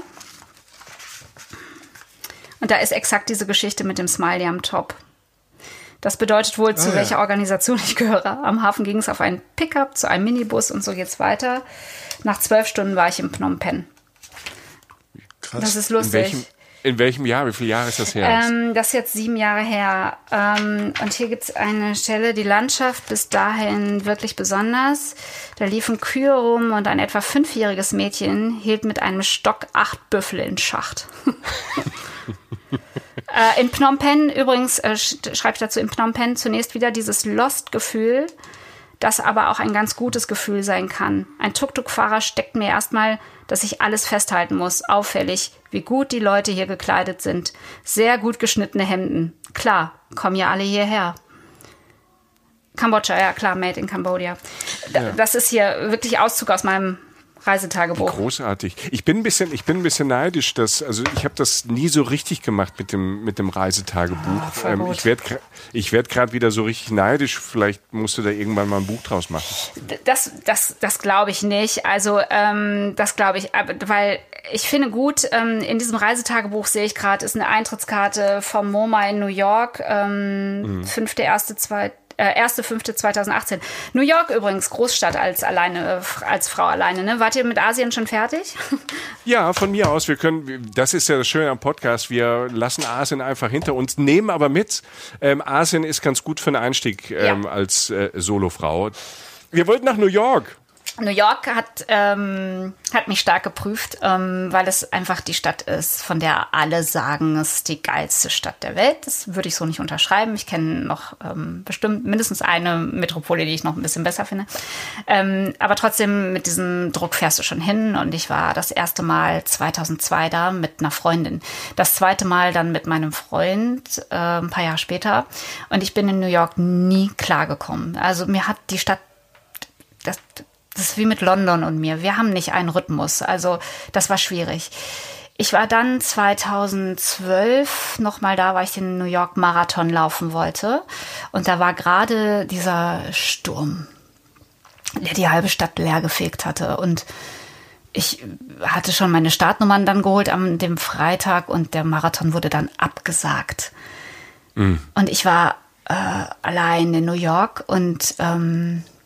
Und da ist exakt diese Geschichte mit dem Smiley am Top. Das bedeutet wohl, zu ah, welcher ja. Organisation ich gehöre. Am Hafen ging es auf einen Pickup, zu einem Minibus und so geht's weiter. Nach zwölf Stunden war ich in Phnom Penh. Krass. Das ist lustig. In welchem, in welchem Jahr? Wie viele Jahre ist das her? Ähm, das ist jetzt sieben Jahre her. Ähm, und hier gibt es eine Stelle, die Landschaft bis dahin wirklich besonders. Da liefen Kühe rum und ein etwa fünfjähriges Mädchen hielt mit einem Stock acht Büffel in Schacht. Äh, in Phnom Penh übrigens, äh, schreibe ich dazu in Phnom Penh zunächst wieder dieses Lost-Gefühl, das aber auch ein ganz gutes Gefühl sein kann. Ein Tuk-Tuk-Fahrer steckt mir erstmal, dass ich alles festhalten muss. Auffällig, wie gut die Leute hier gekleidet sind. Sehr gut geschnittene Hemden. Klar, kommen ja alle hierher. Kambodscha, ja klar, made in Cambodia. Ja. Das ist hier wirklich Auszug aus meinem Reisetagebuch. Großartig. Ich bin ein bisschen, ich bin ein bisschen neidisch, dass, also ich habe das nie so richtig gemacht mit dem, mit dem Reisetagebuch. Oh, ähm, ich werde, ich werde gerade wieder so richtig neidisch. Vielleicht musst du da irgendwann mal ein Buch draus machen. Das, das, das glaube ich nicht. Also ähm, das glaube ich, weil ich finde gut, ähm, in diesem Reisetagebuch sehe ich gerade, ist eine Eintrittskarte vom MoMA in New York, ähm, mhm. fünfte, erste, zweite äh, 1.5.2018. New York übrigens, Großstadt als alleine, äh, als Frau alleine. Ne? Wart ihr mit Asien schon fertig? Ja, von mir aus. Wir können, das ist ja das Schöne am Podcast. Wir lassen Asien einfach hinter uns, nehmen aber mit. Ähm, Asien ist ganz gut für einen Einstieg ähm, ja. als äh, Solofrau. Wir wollten nach New York. New York hat, ähm, hat mich stark geprüft, ähm, weil es einfach die Stadt ist, von der alle sagen, es ist die geilste Stadt der Welt. Das würde ich so nicht unterschreiben. Ich kenne noch ähm, bestimmt mindestens eine Metropole, die ich noch ein bisschen besser finde. Ähm, aber trotzdem, mit diesem Druck fährst du schon hin. Und ich war das erste Mal 2002 da mit einer Freundin. Das zweite Mal dann mit meinem Freund, äh, ein paar Jahre später. Und ich bin in New York nie klargekommen. Also mir hat die Stadt das, ist wie mit London und mir. Wir haben nicht einen Rhythmus. Also das war schwierig. Ich war dann 2012 nochmal da, weil ich den New York Marathon laufen wollte. Und da war gerade dieser Sturm, der die halbe Stadt leergefegt hatte. Und ich hatte schon meine Startnummern dann geholt am dem Freitag und der Marathon wurde dann abgesagt. Mhm. Und ich war äh, allein in New York und ähm, äh,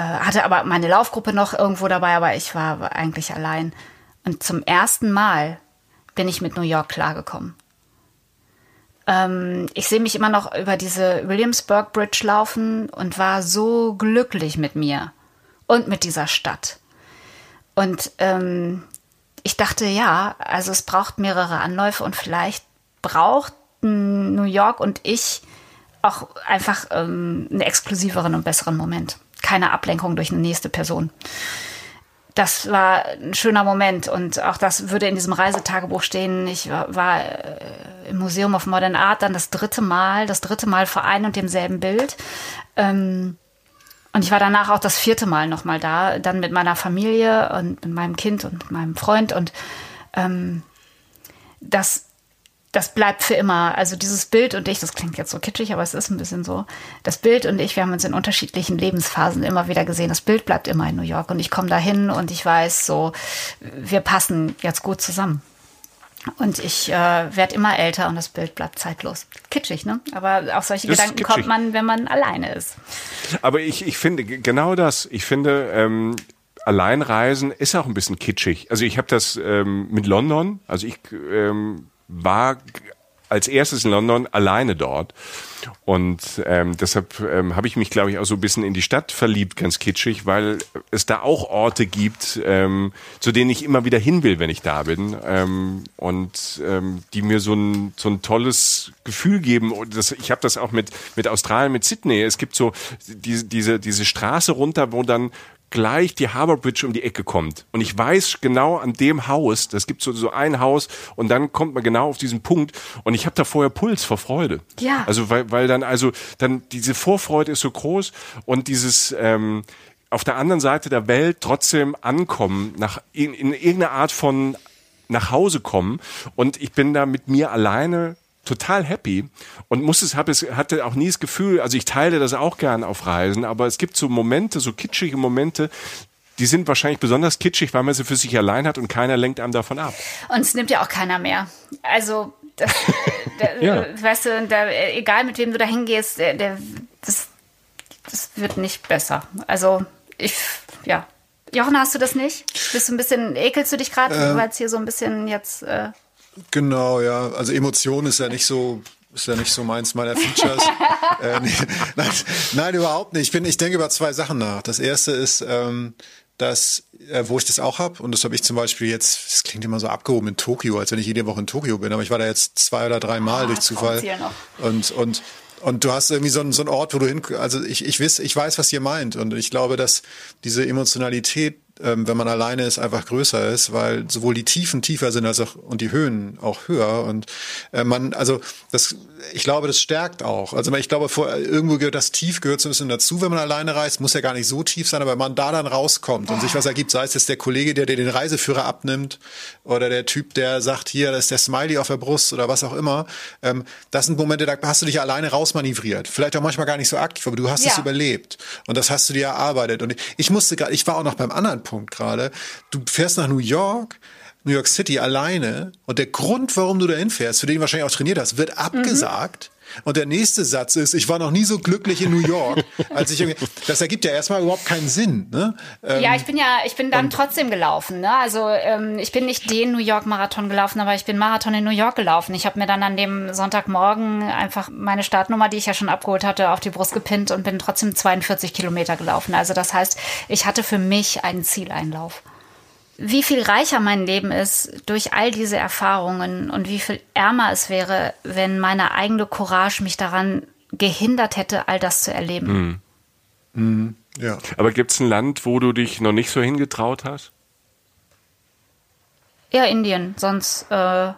hatte aber meine Laufgruppe noch irgendwo dabei, aber ich war eigentlich allein. Und zum ersten Mal bin ich mit New York klargekommen. Ähm, ich sehe mich immer noch über diese Williamsburg Bridge laufen und war so glücklich mit mir und mit dieser Stadt. Und ähm, ich dachte, ja, also es braucht mehrere Anläufe und vielleicht braucht New York und ich auch einfach ähm, einen exklusiveren und besseren Moment keine Ablenkung durch eine nächste Person. Das war ein schöner Moment und auch das würde in diesem Reisetagebuch stehen. Ich war, äh, im Museum of Modern Art dann das dritte Mal, das dritte Mal vor einem und demselben Bild. Ähm, und ich war danach auch das vierte Mal nochmal da, dann mit meiner Familie und mit meinem Kind und meinem Freund. Und ähm, das das bleibt für immer. Also dieses Bild und ich, das klingt jetzt so kitschig, aber es ist ein bisschen so. Das Bild und ich, wir haben uns in unterschiedlichen Lebensphasen immer wieder gesehen. Das Bild bleibt immer in New York und ich komme dahin und ich weiß so, wir passen jetzt gut zusammen. Und ich äh, werde immer älter und das Bild bleibt zeitlos. Kitschig, ne? Aber auf solche ist Gedanken kitschig. kommt man, wenn man alleine ist. Aber ich, ich finde genau das. Ich finde, ähm, Alleinreisen ist auch ein bisschen kitschig. Also ich habe das ähm, mit London. Also ich ähm, war als erstes in London alleine dort. Und ähm, deshalb ähm, habe ich mich, glaube ich, auch so ein bisschen in die Stadt verliebt, ganz kitschig, weil es da auch Orte gibt, ähm, zu denen ich immer wieder hin will, wenn ich da bin. Ähm, und ähm, die mir so ein, so ein tolles Gefühl geben. Und das, ich habe das auch mit, mit Australien, mit Sydney. Es gibt so diese, diese, diese Straße runter, wo dann gleich die Harbour Bridge um die Ecke kommt. Und ich weiß genau an dem Haus, das gibt so, so ein Haus und dann kommt man genau auf diesen Punkt und ich habe da vorher Puls vor Freude. Ja. Also weil, weil dann also dann diese Vorfreude ist so groß und dieses ähm, auf der anderen Seite der Welt trotzdem ankommen, nach in, in irgendeiner Art von nach Hause kommen und ich bin da mit mir alleine total happy und muss es habe es hatte auch nie das Gefühl, also ich teile das auch gern auf Reisen, aber es gibt so Momente, so kitschige Momente, die sind wahrscheinlich besonders kitschig, weil man sie für sich allein hat und keiner lenkt einem davon ab. Und es nimmt ja auch keiner mehr. Also, das, der, Ja. weißt du, da, egal mit wem du da hingehst, der, der, das, das wird nicht besser. Also, ich, ja. Jochen, hast du das nicht? Bist du ein bisschen, ekelst du dich gerade, Ähm. weil es hier so ein bisschen jetzt. Äh, Genau, ja. Also Emotion ist ja nicht so, ist ja nicht so meins meiner Features. äh, nee, nein, nein, überhaupt nicht. Ich bin, ich denke über zwei Sachen nach. Das erste ist, ähm, dass, äh, wo ich das auch habe, und das habe ich zum Beispiel jetzt, das klingt immer so abgehoben in Tokio, als wenn ich jede Woche in Tokio bin, aber ich war da jetzt zwei oder drei Mal Ah, durch Zufall. Und, und, und du hast irgendwie so einen, so einen Ort, wo du hin, also ich, ich weiß, ich weiß, was ihr meint. Und ich glaube, dass diese Emotionalität, ähm, wenn man alleine ist, einfach größer ist, weil sowohl die Tiefen tiefer sind als auch, und die Höhen auch höher. Und äh, man, also das, ich glaube, das stärkt auch. Also ich glaube, vor, irgendwo gehört das Tief gehört so ein bisschen dazu, wenn man alleine reist. Muss ja gar nicht so tief sein, aber wenn man da dann rauskommt und sich was ergibt, sei es jetzt der Kollege, der dir den Reiseführer abnimmt oder der Typ, der sagt, hier, das ist der Smiley auf der Brust oder was auch immer. Ähm, das sind Momente, da hast du dich alleine rausmanövriert. Vielleicht auch manchmal gar nicht so aktiv, aber du hast es Ja. überlebt. Und das hast du dir erarbeitet. Und ich musste gerade, ich war auch noch beim anderen Punkt gerade. Du fährst nach New York, New York City alleine und der Grund, warum du dahin fährst, für den du wahrscheinlich auch trainiert hast, wird abgesagt. Und der nächste Satz ist, ich war noch nie so glücklich in New York, als ich irgendwie, das ergibt ja erstmal überhaupt keinen Sinn, ne? Ähm, ja, ich bin ja, ich bin dann trotzdem gelaufen. Ne? Also ähm, ich bin nicht den New York Marathon gelaufen, aber ich bin Marathon in New York gelaufen. Ich habe mir dann an dem Sonntagmorgen einfach meine Startnummer, die ich ja schon abgeholt hatte, auf die Brust gepinnt und bin trotzdem 42 Kilometer gelaufen. Also das heißt, ich hatte für mich einen Zieleinlauf. Wie viel reicher mein Leben ist durch all diese Erfahrungen und wie viel ärmer es wäre, wenn meine eigene Courage mich daran gehindert hätte, all das zu erleben. ja. Aber gibt's ein Land, wo du dich noch nicht so hingetraut hast? Ja, Indien. Sonst äh,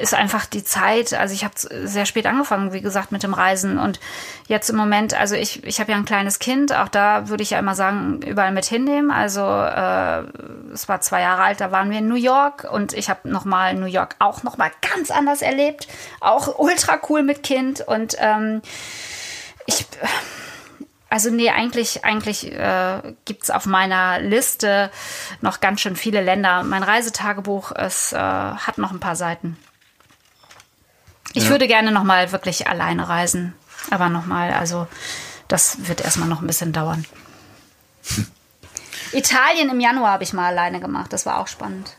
ist einfach die Zeit, also ich habe sehr spät angefangen, wie gesagt, mit dem Reisen und jetzt im Moment, also ich, ich habe ja ein kleines Kind, auch da würde ich ja immer sagen, überall mit hinnehmen. Also äh, es war zwei Jahre alt, da waren wir in New York und ich habe nochmal New York auch nochmal ganz anders erlebt. Auch ultra cool mit Kind und ähm, ich also nee, eigentlich, eigentlich äh, gibt es auf meiner Liste noch ganz schön viele Länder. Mein Reisetagebuch es, äh, hat noch ein paar Seiten. Ich würde gerne noch mal wirklich alleine reisen. Aber noch mal, also das wird erstmal noch ein bisschen dauern. Italien im Januar habe ich mal alleine gemacht. Das war auch spannend.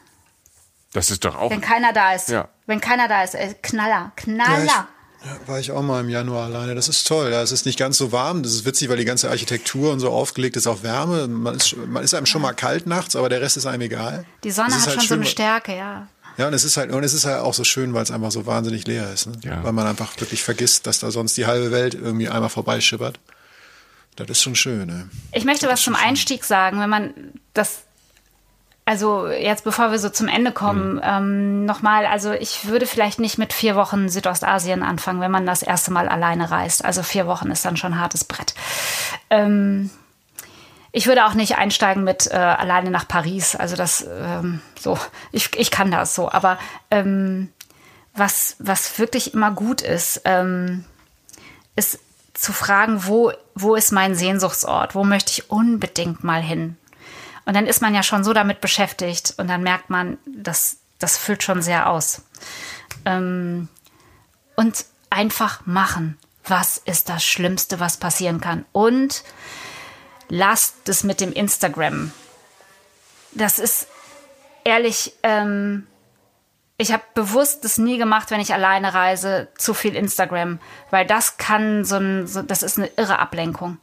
Das ist doch auch. Wenn keiner da ist. Ja. Wenn keiner da ist. Äh, Knaller. Knaller. Ja, ich, ja, war ich auch mal im Januar alleine. Das ist toll. Ja, es ist nicht ganz so warm. Das ist witzig, weil die ganze Architektur und so aufgelegt ist auf Wärme. Man ist, man ist einem schon mal kalt nachts, aber der Rest ist einem egal. Die Sonne hat halt schon so schön, eine Stärke, ja. Ja, und es ist halt, und es ist halt auch so schön, weil es einfach so wahnsinnig leer ist. Ne? Ja. Weil man einfach wirklich vergisst, dass da sonst die halbe Welt irgendwie einmal vorbeischippert. Das ist schon schön, ne? Ich möchte was zum Einstieg sagen, wenn man das, also jetzt bevor wir so zum Ende kommen, ähm, nochmal, also ich würde vielleicht nicht mit vier Wochen Südostasien anfangen, wenn man das erste Mal alleine reist. Also vier Wochen ist dann schon ein hartes Brett. Ähm, ich würde auch nicht einsteigen mit äh, alleine nach Paris. Also das, ähm, so, ich, ich kann das so. Aber ähm, was, was wirklich immer gut ist, ähm, ist zu fragen, wo, wo ist mein Sehnsuchtsort? Wo möchte ich unbedingt mal hin? Und dann ist man ja schon so damit beschäftigt und dann merkt man, das, das füllt schon sehr aus. Ähm, und einfach machen. Was ist das Schlimmste, was passieren kann? Und lasst es mit dem Instagram. Das ist ehrlich, ähm, ich habe bewusst das nie gemacht, wenn ich alleine reise, zu viel Instagram, weil das kann so ein, so, das ist eine irre Ablenkung.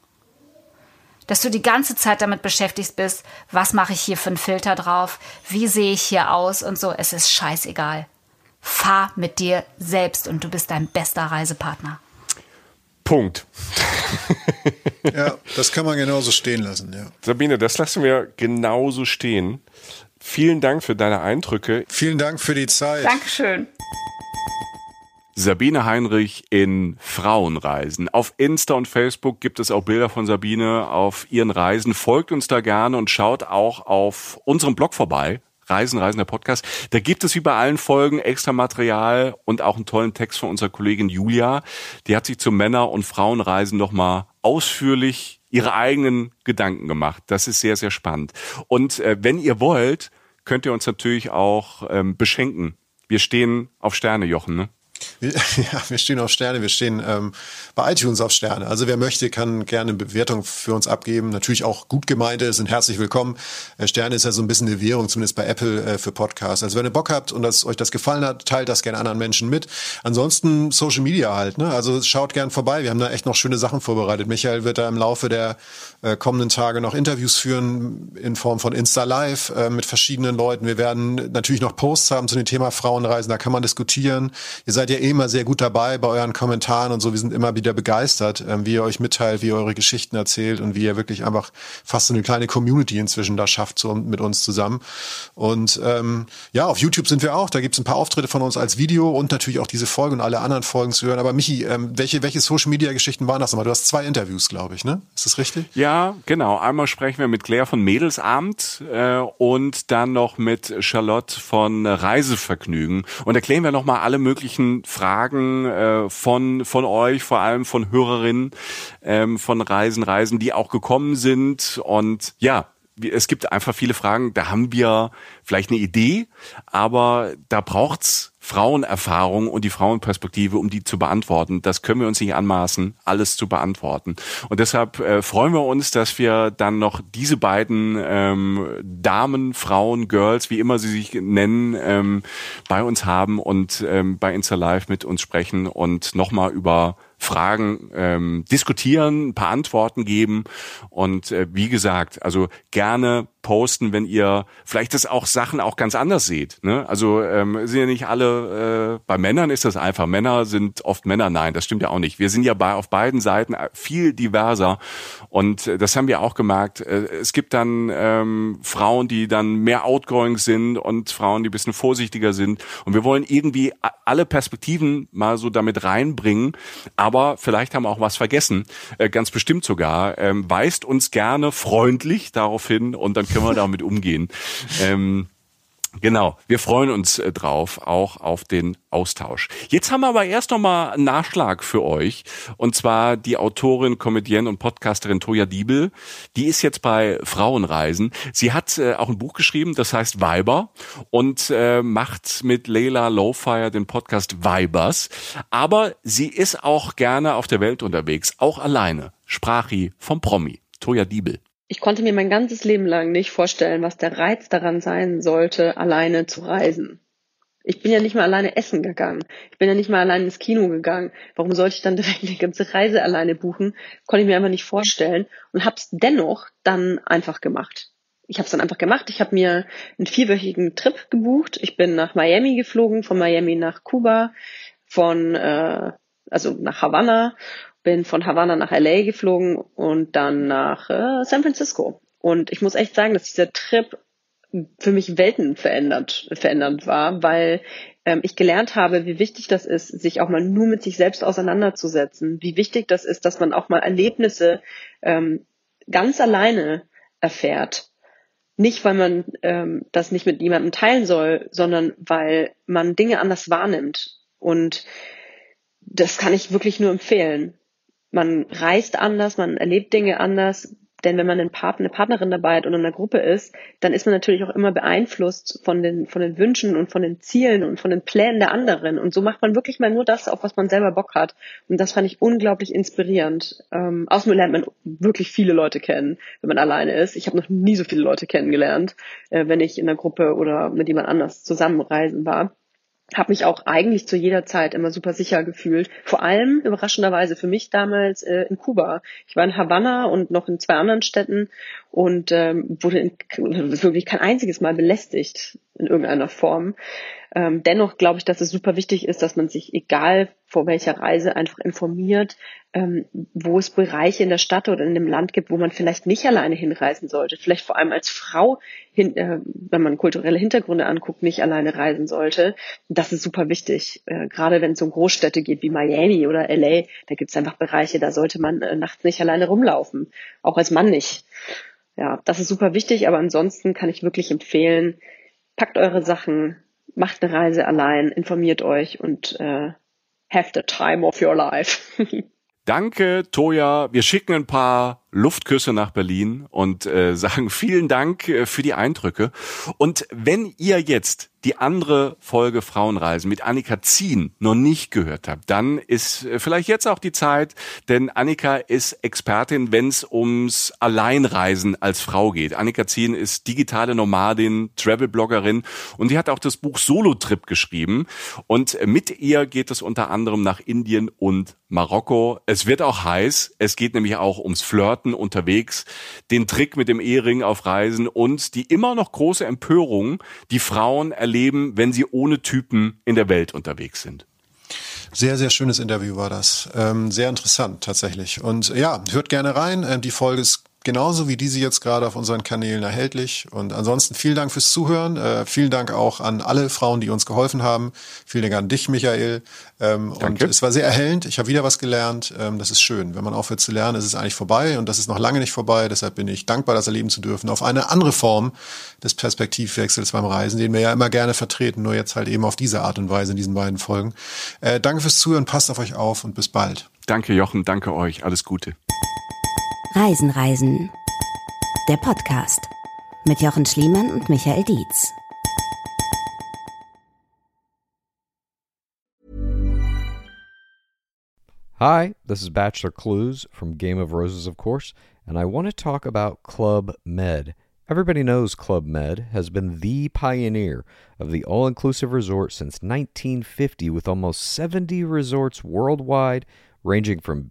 Dass du die ganze Zeit damit beschäftigt bist, was mache ich hier für einen Filter drauf, wie sehe ich hier aus und so, es ist scheißegal. Fahr mit dir selbst und du bist dein bester Reisepartner. Punkt. ja, das kann man genauso stehen lassen, ja. Sabine, das lassen wir genauso stehen. Vielen Dank für deine Eindrücke. Vielen Dank für die Zeit. Dankeschön. Sabine Heinrich in Frauenreisen. Auf Insta und Facebook gibt es auch Bilder von Sabine auf ihren Reisen. Folgt uns da gerne und schaut auch auf unserem Blog vorbei. Reisen, Reisen der Podcast. Da gibt es wie bei allen Folgen extra Material und auch einen tollen Text von unserer Kollegin Julia. Die hat sich zu Männer- und Frauenreisen nochmal ausführlich ihre eigenen Gedanken gemacht. Das ist sehr, sehr spannend. Und äh, wenn ihr wollt, könnt ihr uns natürlich auch ähm, beschenken. Wir stehen auf Sterne, Jochen, ne? Wir, ja, wir stehen auf Sterne, wir stehen ähm, bei iTunes auf Sterne. Also wer möchte, kann gerne eine Bewertung für uns abgeben. Natürlich auch gut gemeinte sind herzlich willkommen. Äh, Sterne ist ja so ein bisschen eine Währung, zumindest bei Apple äh, für Podcasts. Also wenn ihr Bock habt und das, euch das gefallen hat, teilt das gerne anderen Menschen mit. Ansonsten Social Media halt. Ne? Also schaut gern vorbei. Wir haben da echt noch schöne Sachen vorbereitet. Michael wird da im Laufe der äh, kommenden Tage noch Interviews führen in Form von Insta Live äh, mit verschiedenen Leuten. Wir werden natürlich noch Posts haben zu dem Thema Frauenreisen. Da kann man diskutieren. Ihr seid ja eh immer sehr gut dabei bei euren Kommentaren und so. Wir sind immer wieder begeistert, ähm, wie ihr euch mitteilt, wie ihr eure Geschichten erzählt und wie ihr wirklich einfach fast so eine kleine Community inzwischen da schafft so mit uns zusammen. Und ähm, ja, auf YouTube sind wir auch. Da gibt's ein paar Auftritte von uns als Video und natürlich auch diese Folge und alle anderen Folgen zu hören. Aber Michi, ähm, welche, welche Social-Media-Geschichten waren das nochmal? Du hast zwei Interviews, glaube ich, ne? Ist das richtig? Ja, genau. Einmal sprechen wir mit Claire von Mädelsabend äh, und dann noch mit Charlotte von Reisevergnügen und erklären wir nochmal alle möglichen Fragen äh, von, von euch, vor allem von Hörerinnen ähm, von Reisen, Reisen, die auch gekommen sind. Und ja, es gibt einfach viele Fragen, da haben wir vielleicht eine Idee, aber da braucht's Frauenerfahrung und die Frauenperspektive, um die zu beantworten. Das können wir uns nicht anmaßen, alles zu beantworten. Und deshalb äh, freuen wir uns, dass wir dann noch diese beiden ähm, Damen, Frauen, Girls, wie immer sie sich nennen, ähm, bei uns haben und ähm, bei Insta Live mit uns sprechen und nochmal über Fragen ähm, diskutieren, ein paar Antworten geben und äh, wie gesagt, also gerne posten, wenn ihr vielleicht das auch Sachen auch ganz anders seht. Ne? Also ähm, sind ja nicht alle, äh, bei Männern ist das einfach, Männer sind oft Männer, nein, das stimmt ja auch nicht. Wir sind ja bei auf beiden Seiten viel diverser und äh, das haben wir auch gemerkt. Äh, es gibt dann ähm, Frauen, die dann mehr outgoing sind und Frauen, die bisschen vorsichtiger sind und wir wollen irgendwie alle Perspektiven mal so damit reinbringen, aber vielleicht haben wir auch was vergessen, äh, ganz bestimmt sogar. Ähm, weist uns gerne freundlich darauf hin und dann können wir damit umgehen. Ähm, Genau, wir freuen uns äh, drauf, auch auf den Austausch. Jetzt haben wir aber erst noch mal einen Nachschlag für euch. Und zwar die Autorin, Comedienne und Podcasterin Toja Diebel. Die ist jetzt bei Frauenreisen. Sie hat äh, auch ein Buch geschrieben, das heißt Weiber und äh, macht mit Leila Lowfire den Podcast Weibers. Aber sie ist auch gerne auf der Welt unterwegs, auch alleine. Sprachi vom Promi. Toja Diebel ich konnte mir mein ganzes Leben lang nicht vorstellen, was der Reiz daran sein sollte, alleine zu reisen. Ich bin ja nicht mal alleine essen gegangen. Ich bin ja nicht mal alleine ins Kino gegangen. Warum sollte ich dann direkt eine ganze Reise alleine buchen? Konnte ich mir einfach nicht vorstellen und habe es dennoch dann einfach gemacht. Ich habe es dann einfach gemacht. Ich habe mir einen vierwöchigen Trip gebucht. Ich bin nach Miami geflogen, von Miami nach Kuba, von äh, also nach Havanna bin von Havanna nach LA geflogen und dann nach äh, San Francisco. Und ich muss echt sagen, dass dieser Trip für mich Welten verändert, verändert war, weil ähm, ich gelernt habe, wie wichtig das ist, sich auch mal nur mit sich selbst auseinanderzusetzen, wie wichtig das ist, dass man auch mal Erlebnisse ähm, ganz alleine erfährt. Nicht, weil man ähm, das nicht mit jemandem teilen soll, sondern weil man Dinge anders wahrnimmt. Und das kann ich wirklich nur empfehlen man reist anders, man erlebt Dinge anders. Denn wenn man einen Partner, eine Partnerin dabei hat und in einer Gruppe ist, dann ist man natürlich auch immer beeinflusst von den, von den Wünschen und von den Zielen und von den Plänen der anderen. Und so macht man wirklich mal nur das, auf was man selber Bock hat. Und das fand ich unglaublich inspirierend. Ähm, außerdem lernt man wirklich viele Leute kennen, wenn man alleine ist. Ich habe noch nie so viele Leute kennengelernt, äh, wenn ich in einer Gruppe oder mit jemand anders zusammenreisen war habe mich auch eigentlich zu jeder Zeit immer super sicher gefühlt. Vor allem überraschenderweise für mich damals äh, in Kuba. Ich war in Havanna und noch in zwei anderen Städten und ähm, wurde in, wirklich kein einziges Mal belästigt in irgendeiner Form. Ähm, dennoch glaube ich, dass es super wichtig ist, dass man sich, egal vor welcher Reise, einfach informiert, ähm, wo es Bereiche in der Stadt oder in dem Land gibt, wo man vielleicht nicht alleine hinreisen sollte. Vielleicht vor allem als Frau, hin, äh, wenn man kulturelle Hintergründe anguckt, nicht alleine reisen sollte. Das ist super wichtig. Äh, gerade wenn es um Großstädte geht wie Miami oder LA, da gibt es einfach Bereiche, da sollte man äh, nachts nicht alleine rumlaufen. Auch als Mann nicht. Ja, das ist super wichtig, aber ansonsten kann ich wirklich empfehlen, packt eure Sachen, macht eine Reise allein, informiert euch und äh, have the time of your life. Danke, Toja. Wir schicken ein paar Luftküsse nach Berlin und äh, sagen vielen Dank äh, für die Eindrücke. Und wenn ihr jetzt die andere Folge Frauenreisen mit Annika Zien noch nicht gehört habt, dann ist äh, vielleicht jetzt auch die Zeit, denn Annika ist Expertin, wenn es ums Alleinreisen als Frau geht. Annika Zien ist digitale Nomadin, Travel-Bloggerin und die hat auch das Buch Solo-Trip geschrieben. Und mit ihr geht es unter anderem nach Indien und Marokko. Es wird auch heiß. Es geht nämlich auch ums Flirten unterwegs, den Trick mit dem Ehering auf Reisen und die immer noch große Empörung, die Frauen erleben, wenn sie ohne Typen in der Welt unterwegs sind. Sehr, sehr schönes Interview war das. Ähm, sehr interessant tatsächlich. Und ja, hört gerne rein. Ähm, die Folge ist genauso wie diese jetzt gerade auf unseren Kanälen erhältlich. Und ansonsten vielen Dank fürs Zuhören. Äh, vielen Dank auch an alle Frauen, die uns geholfen haben. Vielen Dank an dich, Michael. Ähm, und es war sehr erhellend. Ich habe wieder was gelernt. Ähm, das ist schön. Wenn man aufhört zu lernen, ist es eigentlich vorbei. Und das ist noch lange nicht vorbei. Deshalb bin ich dankbar, das erleben zu dürfen. Auf eine andere Form des Perspektivwechsels beim Reisen, den wir ja immer gerne vertreten. Nur jetzt halt eben auf diese Art und Weise in diesen beiden Folgen. Äh, danke fürs Zuhören. Passt auf euch auf und bis bald. Danke, Jochen. Danke euch. Alles Gute. Reisen, Reisen. Der Podcast mit Jochen Schliemann und Michael Dietz. Hi, this is Bachelor Clues from Game of Roses, of course, and I want to talk about Club Med. Everybody knows Club Med has been the pioneer of the all inclusive resort since 1950, with almost 70 resorts worldwide, ranging from